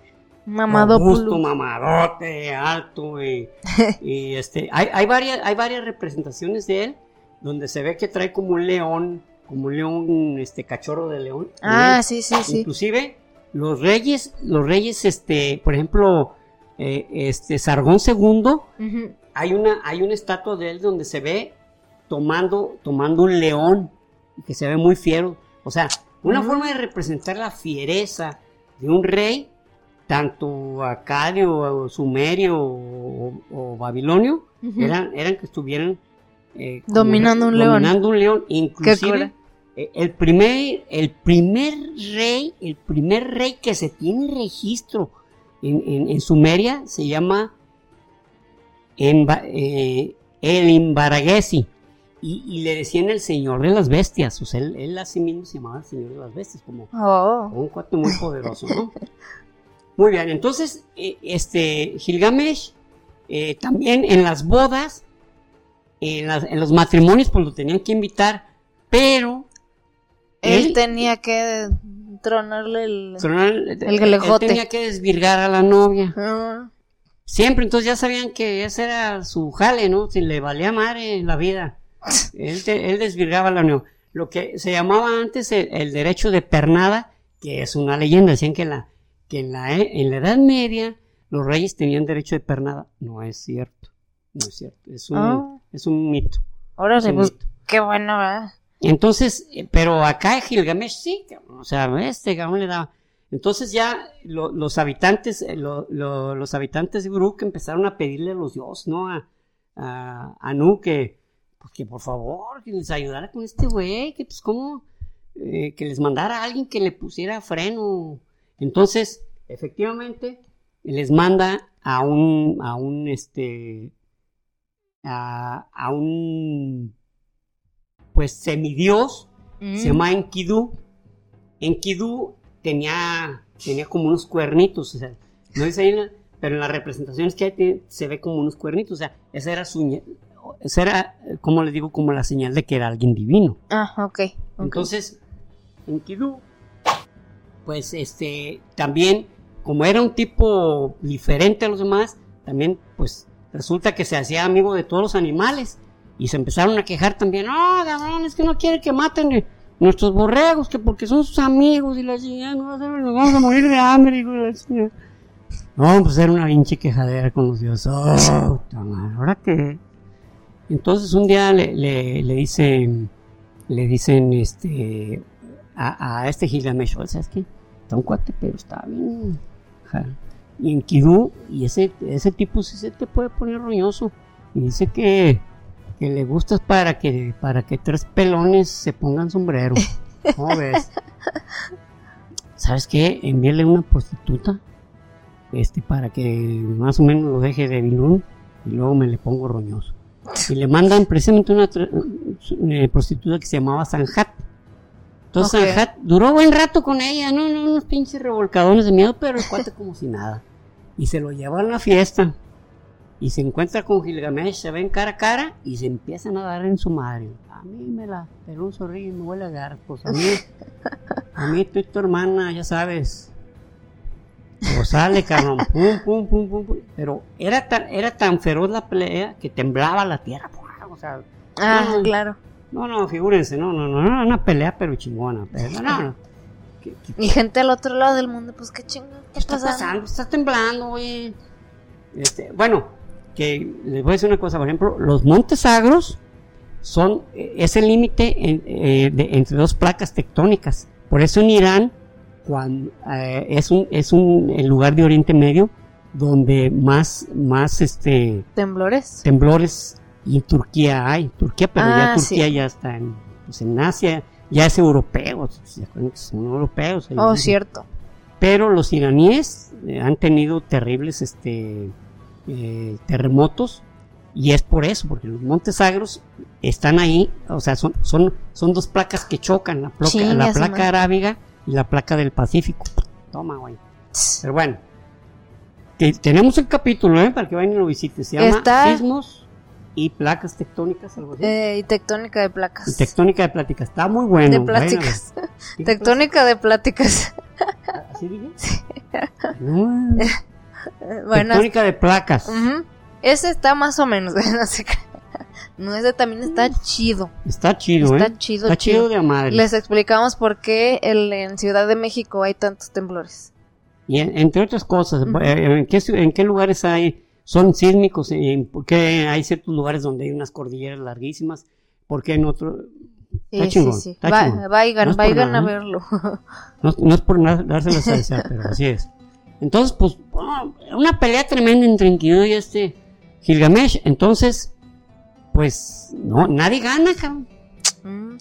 Mamadopoulos. robusto, mamadote, alto. Y, (laughs) y, este, hay, hay, varias, hay varias representaciones de él donde se ve que trae como un león, como un león, este, cachorro de león. Ah, sí, sí, sí. Inclusive, los reyes, los reyes, este, por ejemplo, eh, este, Sargón II, hay una, hay una estatua de él donde se ve tomando, tomando un león, que se ve muy fiero. O sea, una forma de representar la fiereza de un rey, tanto acadio, o sumerio o, o babilonio, eran, eran que estuvieran eh, Dominando un león. dominando un león. Inclusive, el primer, el primer rey, el primer rey que se tiene registro en, en- en Sumeria se llama eh, el Imbaragesi. Y, y le decían el señor de las bestias. O sea, él, él a sí mismo se llamaba el señor de las bestias, como Oh. un cuate muy poderoso, ¿no? Muy bien, entonces, eh, este, Gilgamesh, eh, también en las bodas, en, las- en los matrimonios, pues lo tenían que invitar, pero Él él, tenía que tronarle el... el, el galejote. tenía que desvirgar a la novia. Ah. Siempre, entonces ya sabían que ese era su jale, ¿no? Si le valía madre la vida. (laughs) Él, te- él desvirgaba a la novia. lo que se llamaba antes el, el derecho de pernada, que es una leyenda, decían que, la, que en, la, en la Edad Media los reyes tenían derecho de pernada. No es cierto, no es cierto, es un, Ah. es un mito. Ahora sí, pues, qué bueno, ¿verdad? Entonces, eh, pero acá Gilgamesh sí, o sea, este cabrón le daba. Entonces ya lo- los habitantes, eh, lo- lo- los habitantes de Uruk empezaron a pedirle a los dioses, ¿no? A, a, a Nu que, pues, que por favor, que les ayudara con este güey, que pues cómo, eh, que les mandara a alguien que le pusiera freno. Entonces, efectivamente, les manda a un, a un, este, a un, pues, semidios, Mm. se llama Enkidu. Enkidu tenía, tenía como unos cuernitos, o sea, no dice ahí, pero en las representaciones que hay tiene- se ve como unos cuernitos, o sea, esa era su, esa era, como les digo, como la señal de que era alguien divino. Ah, ok. ok. Entonces, Enkidu, pues este, también, como era un tipo diferente a los demás, también, pues, resulta que se hacía amigo de todos los animales. Y se empezaron a quejar también, no, cabrón, es que no quiere que maten eh, nuestros borregos, que porque son sus amigos y la chingada, no, nos vamos a morir de hambre, hijo la chingada". No, pues era una pinche quejadera con los dioses. Oh, ¿ahora qué? Entonces un día le, le, le dicen, le dicen este a, a este Gilgamesh, "Oye, ¿sabes qué? Está un cuate, pero está bien. ja". Y en Kidú, y ese, ese tipo sí se te puede poner roñoso. Y dice que, que le gustas para que, para que tres pelones se pongan sombrero. (laughs) ¿Cómo ves? ¿Sabes qué? Envíale una prostituta. Este, para que más o menos lo deje de vilón. Y luego me le pongo roñoso. Y le mandan precisamente una tra- eh, prostituta que se llamaba Sanjat. Entonces Ok. Sanjat duró buen rato con ella, no, no, unos pinches revolcadones de miedo, pero el cuate como si nada. Y se lo lleva a la fiesta. Y se encuentra con Gilgamesh, se ven cara a cara y se empiezan a dar en su madre. A mí me la pero un zorrillo y me huele a dar. Pues a mí, a mí tú y tu hermana, ya sabes. Pues sale, cabrón. (laughs) Pum, pum, pum, pum, pum. Pero era tan, era tan feroz la pelea que temblaba la tierra. O sea, Ah, no, claro. no, no, figúrense, no, no, no, no, una pelea pero chingona. Pero no, no. ¿Qué, qué- Y gente al otro lado del mundo, pues qué chingón. qué está pasando? Está temblando, güey. Este, bueno, que les voy a decir una cosa, por ejemplo, los montes agros son, eh, es el límite en- eh, entre dos placas tectónicas. Por eso en Irán, cuando, eh, es un, es un el lugar de Oriente Medio donde más, más este, ¿Temblores? temblores y en Turquía hay. Turquía, pero ya Ah, Turquía sí. ya está en, pues en Asia, ya es europeo, ¿se acuerdan que son europeos. Oh, cierto. pero los iraníes han tenido terribles este, eh, terremotos y es por eso, porque los montes agros están ahí, o sea, son, son, son dos placas que chocan, la, placa- Chingue la placa arábiga y la placa del Pacífico. Toma, güey. Pero bueno, tenemos el capítulo, ¿eh? Para que vayan y lo visiten. Se llama Está- Sismos y placas tectónicas, algo así. Eh, y tectónica de y placas. tectónica de pláticas. Está muy bueno. de plásticas. ¿Sí, (laughs) Tectónica de pláticas. ¿Así dije? (laughs) No, Eh, (laughs) Bueno, tectónica de placas. ujú. ese está más o menos. (laughs) no, ese también está chido. Está chido, Está ¿eh? chido, Está chido chido. de madre. Les explicamos por qué el- en Ciudad de México hay tantos temblores. Y en- entre otras cosas, Ujú. eh, ¿en, qué, en qué lugares hay? ¿Son sísmicos? ¿En- ¿Por qué hay ciertos lugares donde hay unas cordilleras larguísimas? ¿Por qué en otros? Está Sí, chingón, sí, sí. Va- vayan, No vayan nada, a verlo. No, no es por nada dárselas a desear, pero así es. (laughs) Entonces, pues, bueno, una pelea tremenda entre Enkidu y este Gilgamesh. Entonces, pues, no, nadie gana, cabrón. Mm.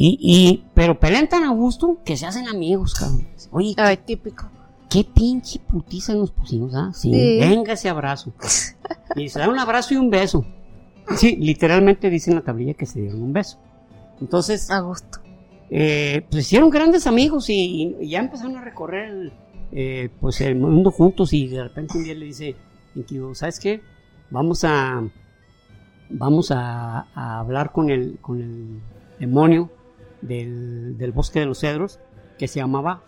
Y, y, pero pelean tan a gusto que se hacen amigos, cabrón. Oye, Ay, típico. qué pinche putiza nos pusimos, ¿ah? Sí, Sí. venga ese abrazo. Y se dan un abrazo y un beso. Sí, literalmente dice en la tablilla que se dieron un beso. Entonces, A gusto. eh, pues hicieron grandes amigos y, y ya empezaron a recorrer el, eh, pues el mundo juntos y de repente un día le dice ¿sabes qué? Vamos a vamos a, a hablar con el, con el demonio del, del bosque de los cedros que se llamaba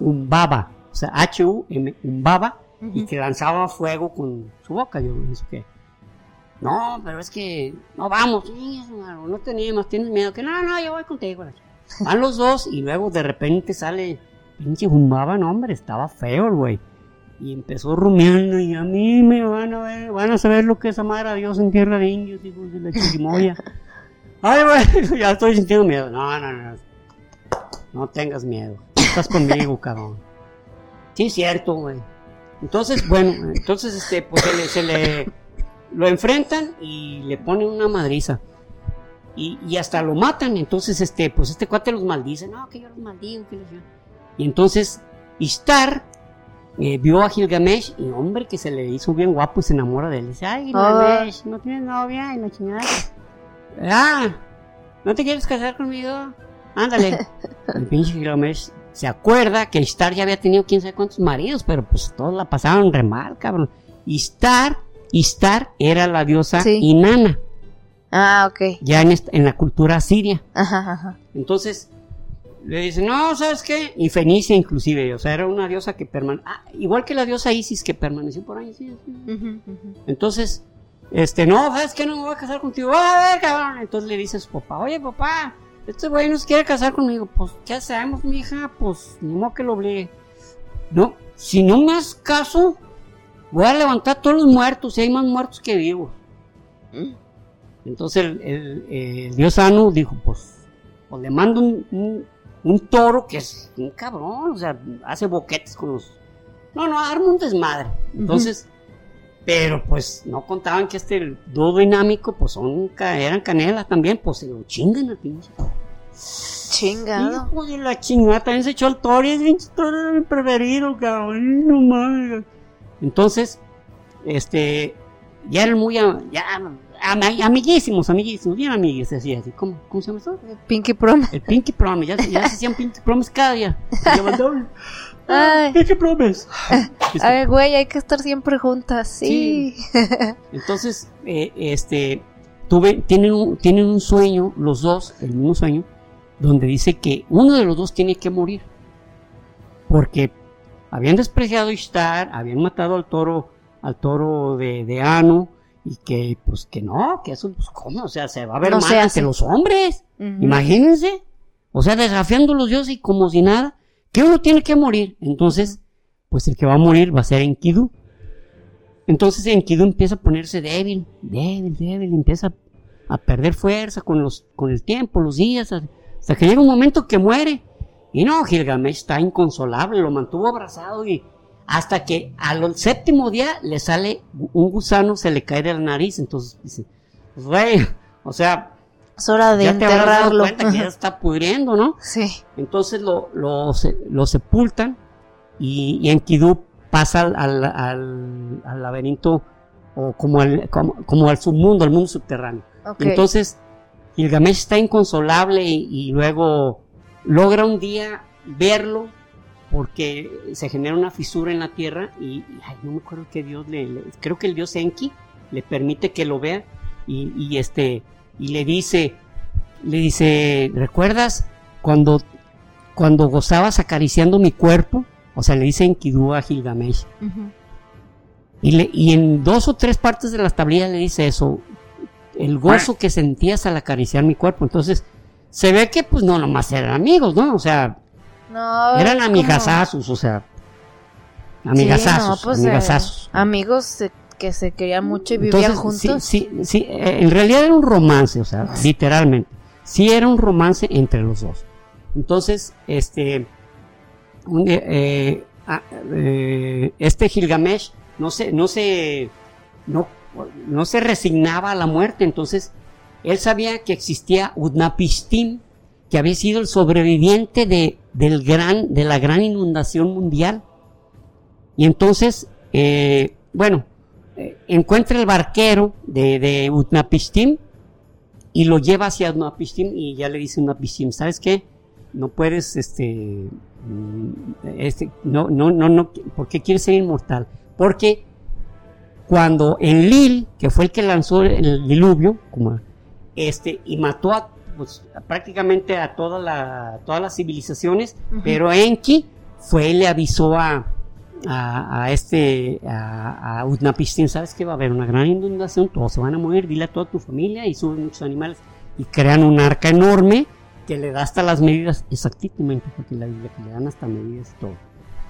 Umbaba, o sea, H-U-M, Umbaba, y que lanzaba fuego con su boca, yo pienso que. No, pero es que no vamos. No tenemos, tienes miedo. Que no, no, yo voy contigo. Van los dos y luego de repente sale, pinche fumaba, no, hombre, estaba feo el güey. Y empezó rumiando y a mí me van a ver, van a saber lo que es amar a Dios en tierra de indios, hijos de la chirimoya. Ay, güey, (laughs) ya estoy sintiendo miedo. No, no, no. No tengas miedo. Estás conmigo, cabrón. Sí, cierto, güey. Entonces, bueno, entonces, este, pues se le, se le lo enfrentan y le ponen una madriza. Y, y, hasta lo matan. Entonces, este, pues este cuate los maldice. No, que yo los maldigo, que los yo. Y entonces, Istar eh, vio a Gilgamesh y hombre que se le hizo bien guapo y se enamora de él. dice, ay Gilgamesh, no tienes novia y la chingada. Ah, ¿no te quieres casar conmigo? Ándale. (laughs) El pinche Gilgamesh se acuerda que Istar ya había tenido quién sabe cuántos maridos, pero pues todos la pasaron re mal, cabrón. Istar, Istar era la diosa Inanna. Ah, ok. Ya en, en la cultura siria. Ajá, ajá. Entonces, le dice, no, ¿sabes qué? Y Fenicia inclusive, o sea, era una diosa que permaneció, ah, igual que la diosa Isis que permaneció por ahí, sí, sí. Entonces, este, no, ¿sabes qué? No me voy a casar contigo, a ver, cabrón. Entonces le dice a su papá, oye, papá, este güey no se quiere casar conmigo, pues, ¿qué hacemos, mija? Pues, ni modo que lo obligue. No, si no me haces caso, voy a levantar todos los muertos, y hay más muertos que vivos. ¿Mm? Entonces el, dios Anu dijo, pues, pues le mando un un toro que es un cabrón, o sea, hace boquetes con los... No, no, arma un desmadre. Entonces, pero pues no contaban que este dúo dinámico, pues son, eran canelas también, pues se lo chingan a pinche. Chingado. Hijo de la chingada, también se echó el toro y es bien toro preferido, cabrón, no mames. Entonces, este, ya eran muy, ya amiguísimos, amiguísimos, bien amiguis, así, así. ¿Cómo, ¿Cómo se llama eso? Pinky Promise. El Pinky Promise, ya, ya se hacían Pinky Promise cada día. (laughs) Ay. Pinky Promise. (laughs) A ver, güey, hay que estar siempre juntas, sí. Entonces, eh, este, tuve, tienen un, tienen un sueño, los dos, el mismo sueño, donde dice que uno de los dos tiene que morir. Porque habían despreciado a Ishtar, habían matado al toro, al toro de, de Anu, y que pues que no, que eso pues cómo, o sea, se va a ver más que los hombres. Imagínense. O sea, desafiando los dioses y como si nada, que uno tiene que morir. Entonces, pues el que va a morir va a ser Enkidu. Entonces Enkidu empieza a ponerse débil, débil, débil, empieza a perder fuerza con los con el tiempo, los días, hasta que llega un momento que muere. Y no, Gilgamesh está inconsolable, lo mantuvo abrazado y hasta que al séptimo día le sale un gusano, se le cae de la nariz. Entonces dice, rey, o sea, es hora de ya enterrarlo. Te cuenta que ya (laughs) está pudriendo, ¿no? Sí. Entonces lo, lo, lo sepultan y, y Enkidu pasa al, al, al, laberinto o como al, como, al submundo, al mundo subterráneo. Entonces Gilgamesh está inconsolable y, y luego logra un día verlo porque se genera una fisura en la tierra y, ay, no me acuerdo que Dios le, creo que el dios Enki le permite que lo vea y, este y le dice le dice recuerdas cuando cuando gozabas acariciando mi cuerpo o sea le dice Enkidu a Gilgamesh. Y, le, y en dos o tres partes de las tablillas le dice eso el gozo que sentías al acariciar mi cuerpo. Entonces se ve que pues no nomás eran amigos no o sea no, Eran amigazazos, o sea. Amigazazos, pues, amigazazos. amigos que se querían mucho y vivían juntos. Sí, sí, sí, eh, en realidad era un romance, o sea, literalmente. Sí era un romance entre los dos. Entonces, este, eh, eh, este Gilgamesh no se, no se, no, no se resignaba a la muerte, entonces él sabía que existía Udnapishtim, que había sido el sobreviviente de, del gran, de la gran inundación mundial. Y entonces, eh, bueno, eh, encuentra el barquero de, de Utnapishtim y lo lleva hacia Utnapishtim y ya le dice Utnapishtim, ¿sabes qué? No puedes, este, mm, este, no, no, no, no, ¿por qué quieres ser inmortal? Porque cuando Enlil, que fue el que lanzó el diluvio, como, este, y mató a pues, prácticamente a toda la, todas las civilizaciones, pero Enki fue y le avisó a, a, a este, a, a Utnapishtim, ¿sabes que va a haber una gran inundación? Todos se van a morir, dile a toda tu familia y suben muchos animales y crean un arca enorme que le da hasta las medidas exactamente, porque la Biblia que le dan hasta medidas y todo.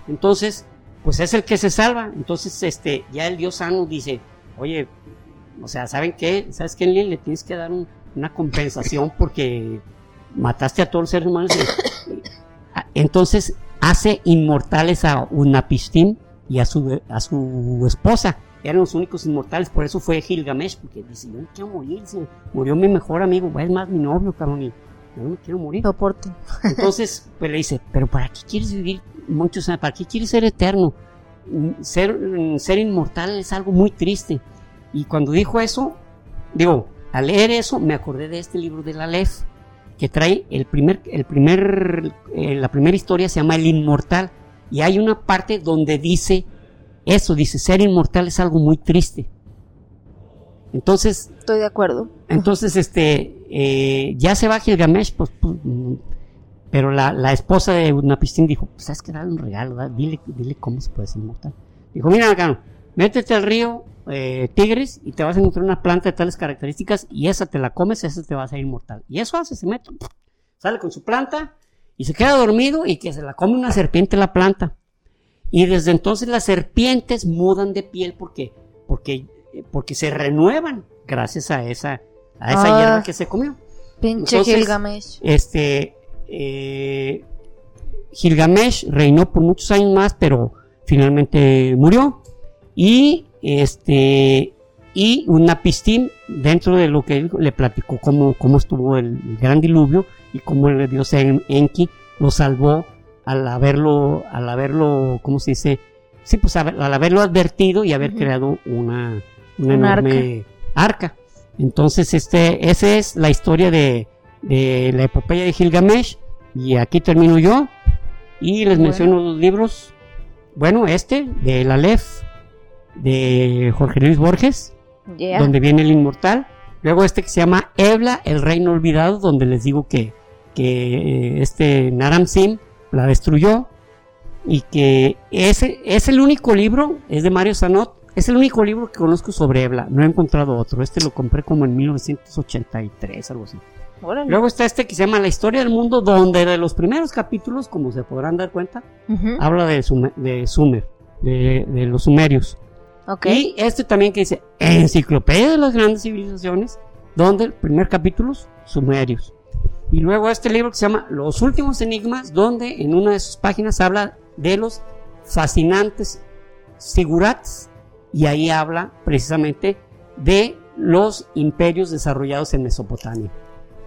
Entonces, pues es el que se salva. Entonces, este, ya el Dios sano dice, oye, o sea, ¿saben qué? ¿Sabes qué? Le tienes que dar un- una compensación porque mataste a todos los seres humanos. Entonces, hace inmortales a Unapistim y a su, a su esposa. Eran los únicos inmortales, por eso fue Gilgamesh, porque dice, yo no quiero morir, se murió mi mejor amigo, es más mi novio, cabrón, y yo no quiero morir. Soporte. Entonces, pues le dice, pero ¿para qué quieres vivir muchos años? ¿Para qué quieres ser eterno? Ser, ser inmortal es algo muy triste. Y cuando dijo eso, digo, al leer eso, me acordé de este libro de la Aleph, que trae el primer, el primer, eh, la primera historia se llama El Inmortal. Y hay una parte donde dice eso, dice, ser inmortal es algo muy triste. Entonces, Estoy de acuerdo. entonces, este, eh, ya se va Gilgamesh, pues, pues, pero la, la esposa de Utnapishtim dijo, pues, sabes que darle un regalo, ¿verdad? dile, dile cómo se puede ser inmortal. Dijo, mira, acá, métete al río eh, Tigris y te vas a encontrar una planta de tales características y esa te la comes, esa te va a hacer inmortal. Y eso hace, se mete, sale con su planta y se queda dormido y que se la come una serpiente la planta. Y desde entonces las serpientes mudan de piel porque, porque, porque se renuevan gracias a esa, a esa Ah. hierba que se comió. Pinche Entonces- Gilgamesh. Este, eh, Gilgamesh reinó por muchos años más, pero finalmente murió. Y este, y Unapistim, dentro de lo que él le platicó cómo, cómo estuvo el, el gran diluvio y cómo el dios En- Enki lo salvó al haberlo, al haberlo, ¿cómo se dice? Sí, pues al haberlo advertido y haber creado una, una Un enorme arca. Entonces, este, esa es la historia de, de la epopeya de Gilgamesh. Y aquí termino yo. Y les Bueno. menciono los libros. Bueno, este, de la Aleph, de Jorge Luis Borges, Yeah. donde viene el inmortal. Luego este que se llama Ebla, el reino olvidado, donde les digo que, que eh, este Naram Sim la destruyó. Y que ese es el único libro, es de Mario Sanot, es el único libro que conozco sobre Ebla. No he encontrado otro. Este lo compré como en 1983, algo así. Órale. Luego está este que se llama La historia del mundo, donde de los primeros capítulos, como se podrán dar cuenta, habla de, Sumer, de Sumer, de, de los sumerios. Y este también que dice Enciclopedia de las grandes civilizaciones, donde el primer capítulo, sumerios. Y luego este libro que se llama Los últimos enigmas, donde en una de sus páginas habla de los fascinantes sigurats y ahí habla precisamente de los imperios desarrollados en Mesopotamia.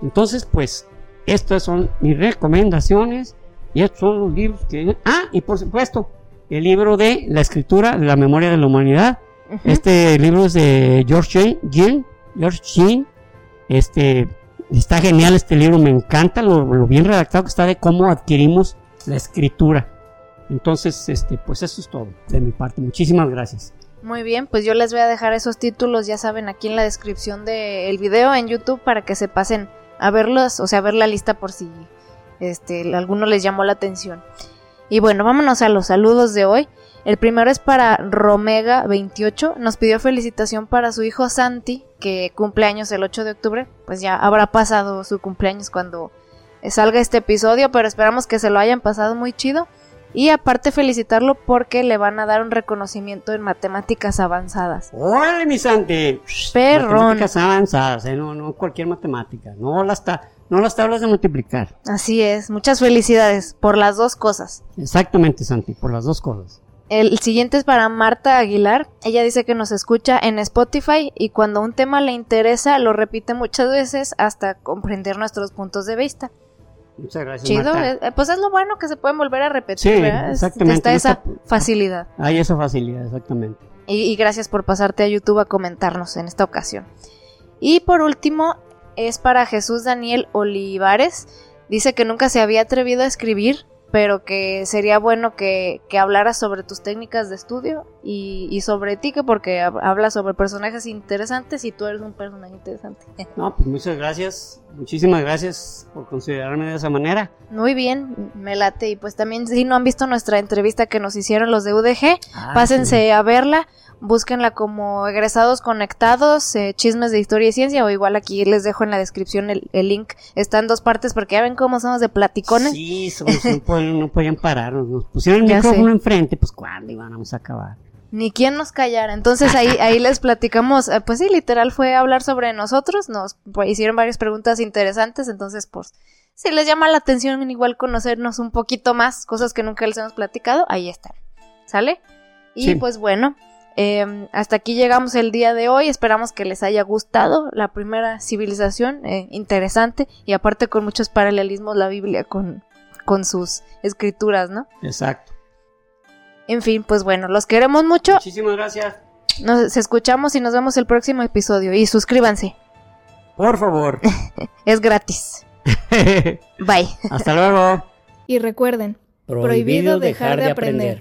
Entonces, pues, estas son mis recomendaciones y estos son los libros que... Ah, y por supuesto, el libro de la escritura de la memoria de la humanidad. Este libro es de George Jean- George Jean. Este, está genial este libro, me encanta lo, lo bien redactado que está de cómo adquirimos la escritura. Entonces, este, pues eso es todo de mi parte. Muchísimas gracias. Muy bien, pues yo les voy a dejar esos títulos, ya saben, aquí en la descripción del video en YouTube para que se pasen a verlos, o sea, a ver la lista por si este, alguno les llamó la atención. Y bueno, vámonos a los saludos de hoy. El primero es para Romega28, nos pidió felicitación para su hijo Santi, que cumple años el 8 de octubre, pues ya habrá pasado su cumpleaños cuando salga este episodio, pero esperamos que se lo hayan pasado muy chido. Y aparte felicitarlo porque le van a dar un reconocimiento en matemáticas avanzadas. ¡Órale, mi Santi! Perrón. Matemáticas avanzadas, ¿eh? no, no cualquier matemática. No las, ta- no las tablas de multiplicar. Así es, muchas felicidades por las dos cosas. Exactamente, Santi, por las dos cosas. El siguiente es para Marta Aguilar. Ella dice que nos escucha en Spotify y cuando un tema le interesa lo repite muchas veces hasta comprender nuestros puntos de vista. Muchas gracias. Chido, Marta. eh, pues es lo bueno que se pueden volver a repetir, Sí, exactamente, Está esa facilidad. Hay esa facilidad, exactamente. Y, y gracias por pasarte a YouTube a comentarnos en esta ocasión. Y por último, es para Jesús Daniel Olivares. Dice que nunca se había atrevido a escribir pero que sería bueno que, que hablaras sobre tus técnicas de estudio y, y sobre ti, que porque hab- hablas sobre personajes interesantes y tú eres un personaje interesante. (laughs) No, pues muchas gracias, muchísimas gracias por considerarme de esa manera. Muy bien, me late. Y pues también, si no han visto nuestra entrevista que nos hicieron los de UDG, Ah, pásense a verla. Búsquenla como egresados conectados, eh, chismes de historia y ciencia, o igual aquí les dejo en la descripción el, el link. Está en dos partes porque ya ven cómo somos de platicones. Sí, somos- no, podían, no podían pararnos. Nos pusieron el Ya micrófono sé. enfrente, pues cuándo íbamos a acabar. Ni quien nos callara. Entonces ahí, ahí les platicamos, eh, pues sí, literal fue hablar sobre nosotros, nos pues, hicieron varias preguntas interesantes, entonces pues si les llama la atención igual conocernos un poquito más, cosas que nunca les hemos platicado, ahí están. ¿Sale? Y Sí. pues bueno, eh, hasta aquí llegamos el día de hoy, esperamos que les haya gustado la primera civilización, eh, interesante, y aparte con muchos paralelismos la Biblia con, con sus escrituras, ¿no? Exacto. En fin, pues bueno, los queremos mucho. Muchísimas gracias. Nos escuchamos y nos vemos el próximo episodio. Y suscríbanse, Por favor. (laughs) es gratis. (laughs) Bye. Hasta luego. Y recuerden, Prohibido dejar de aprender.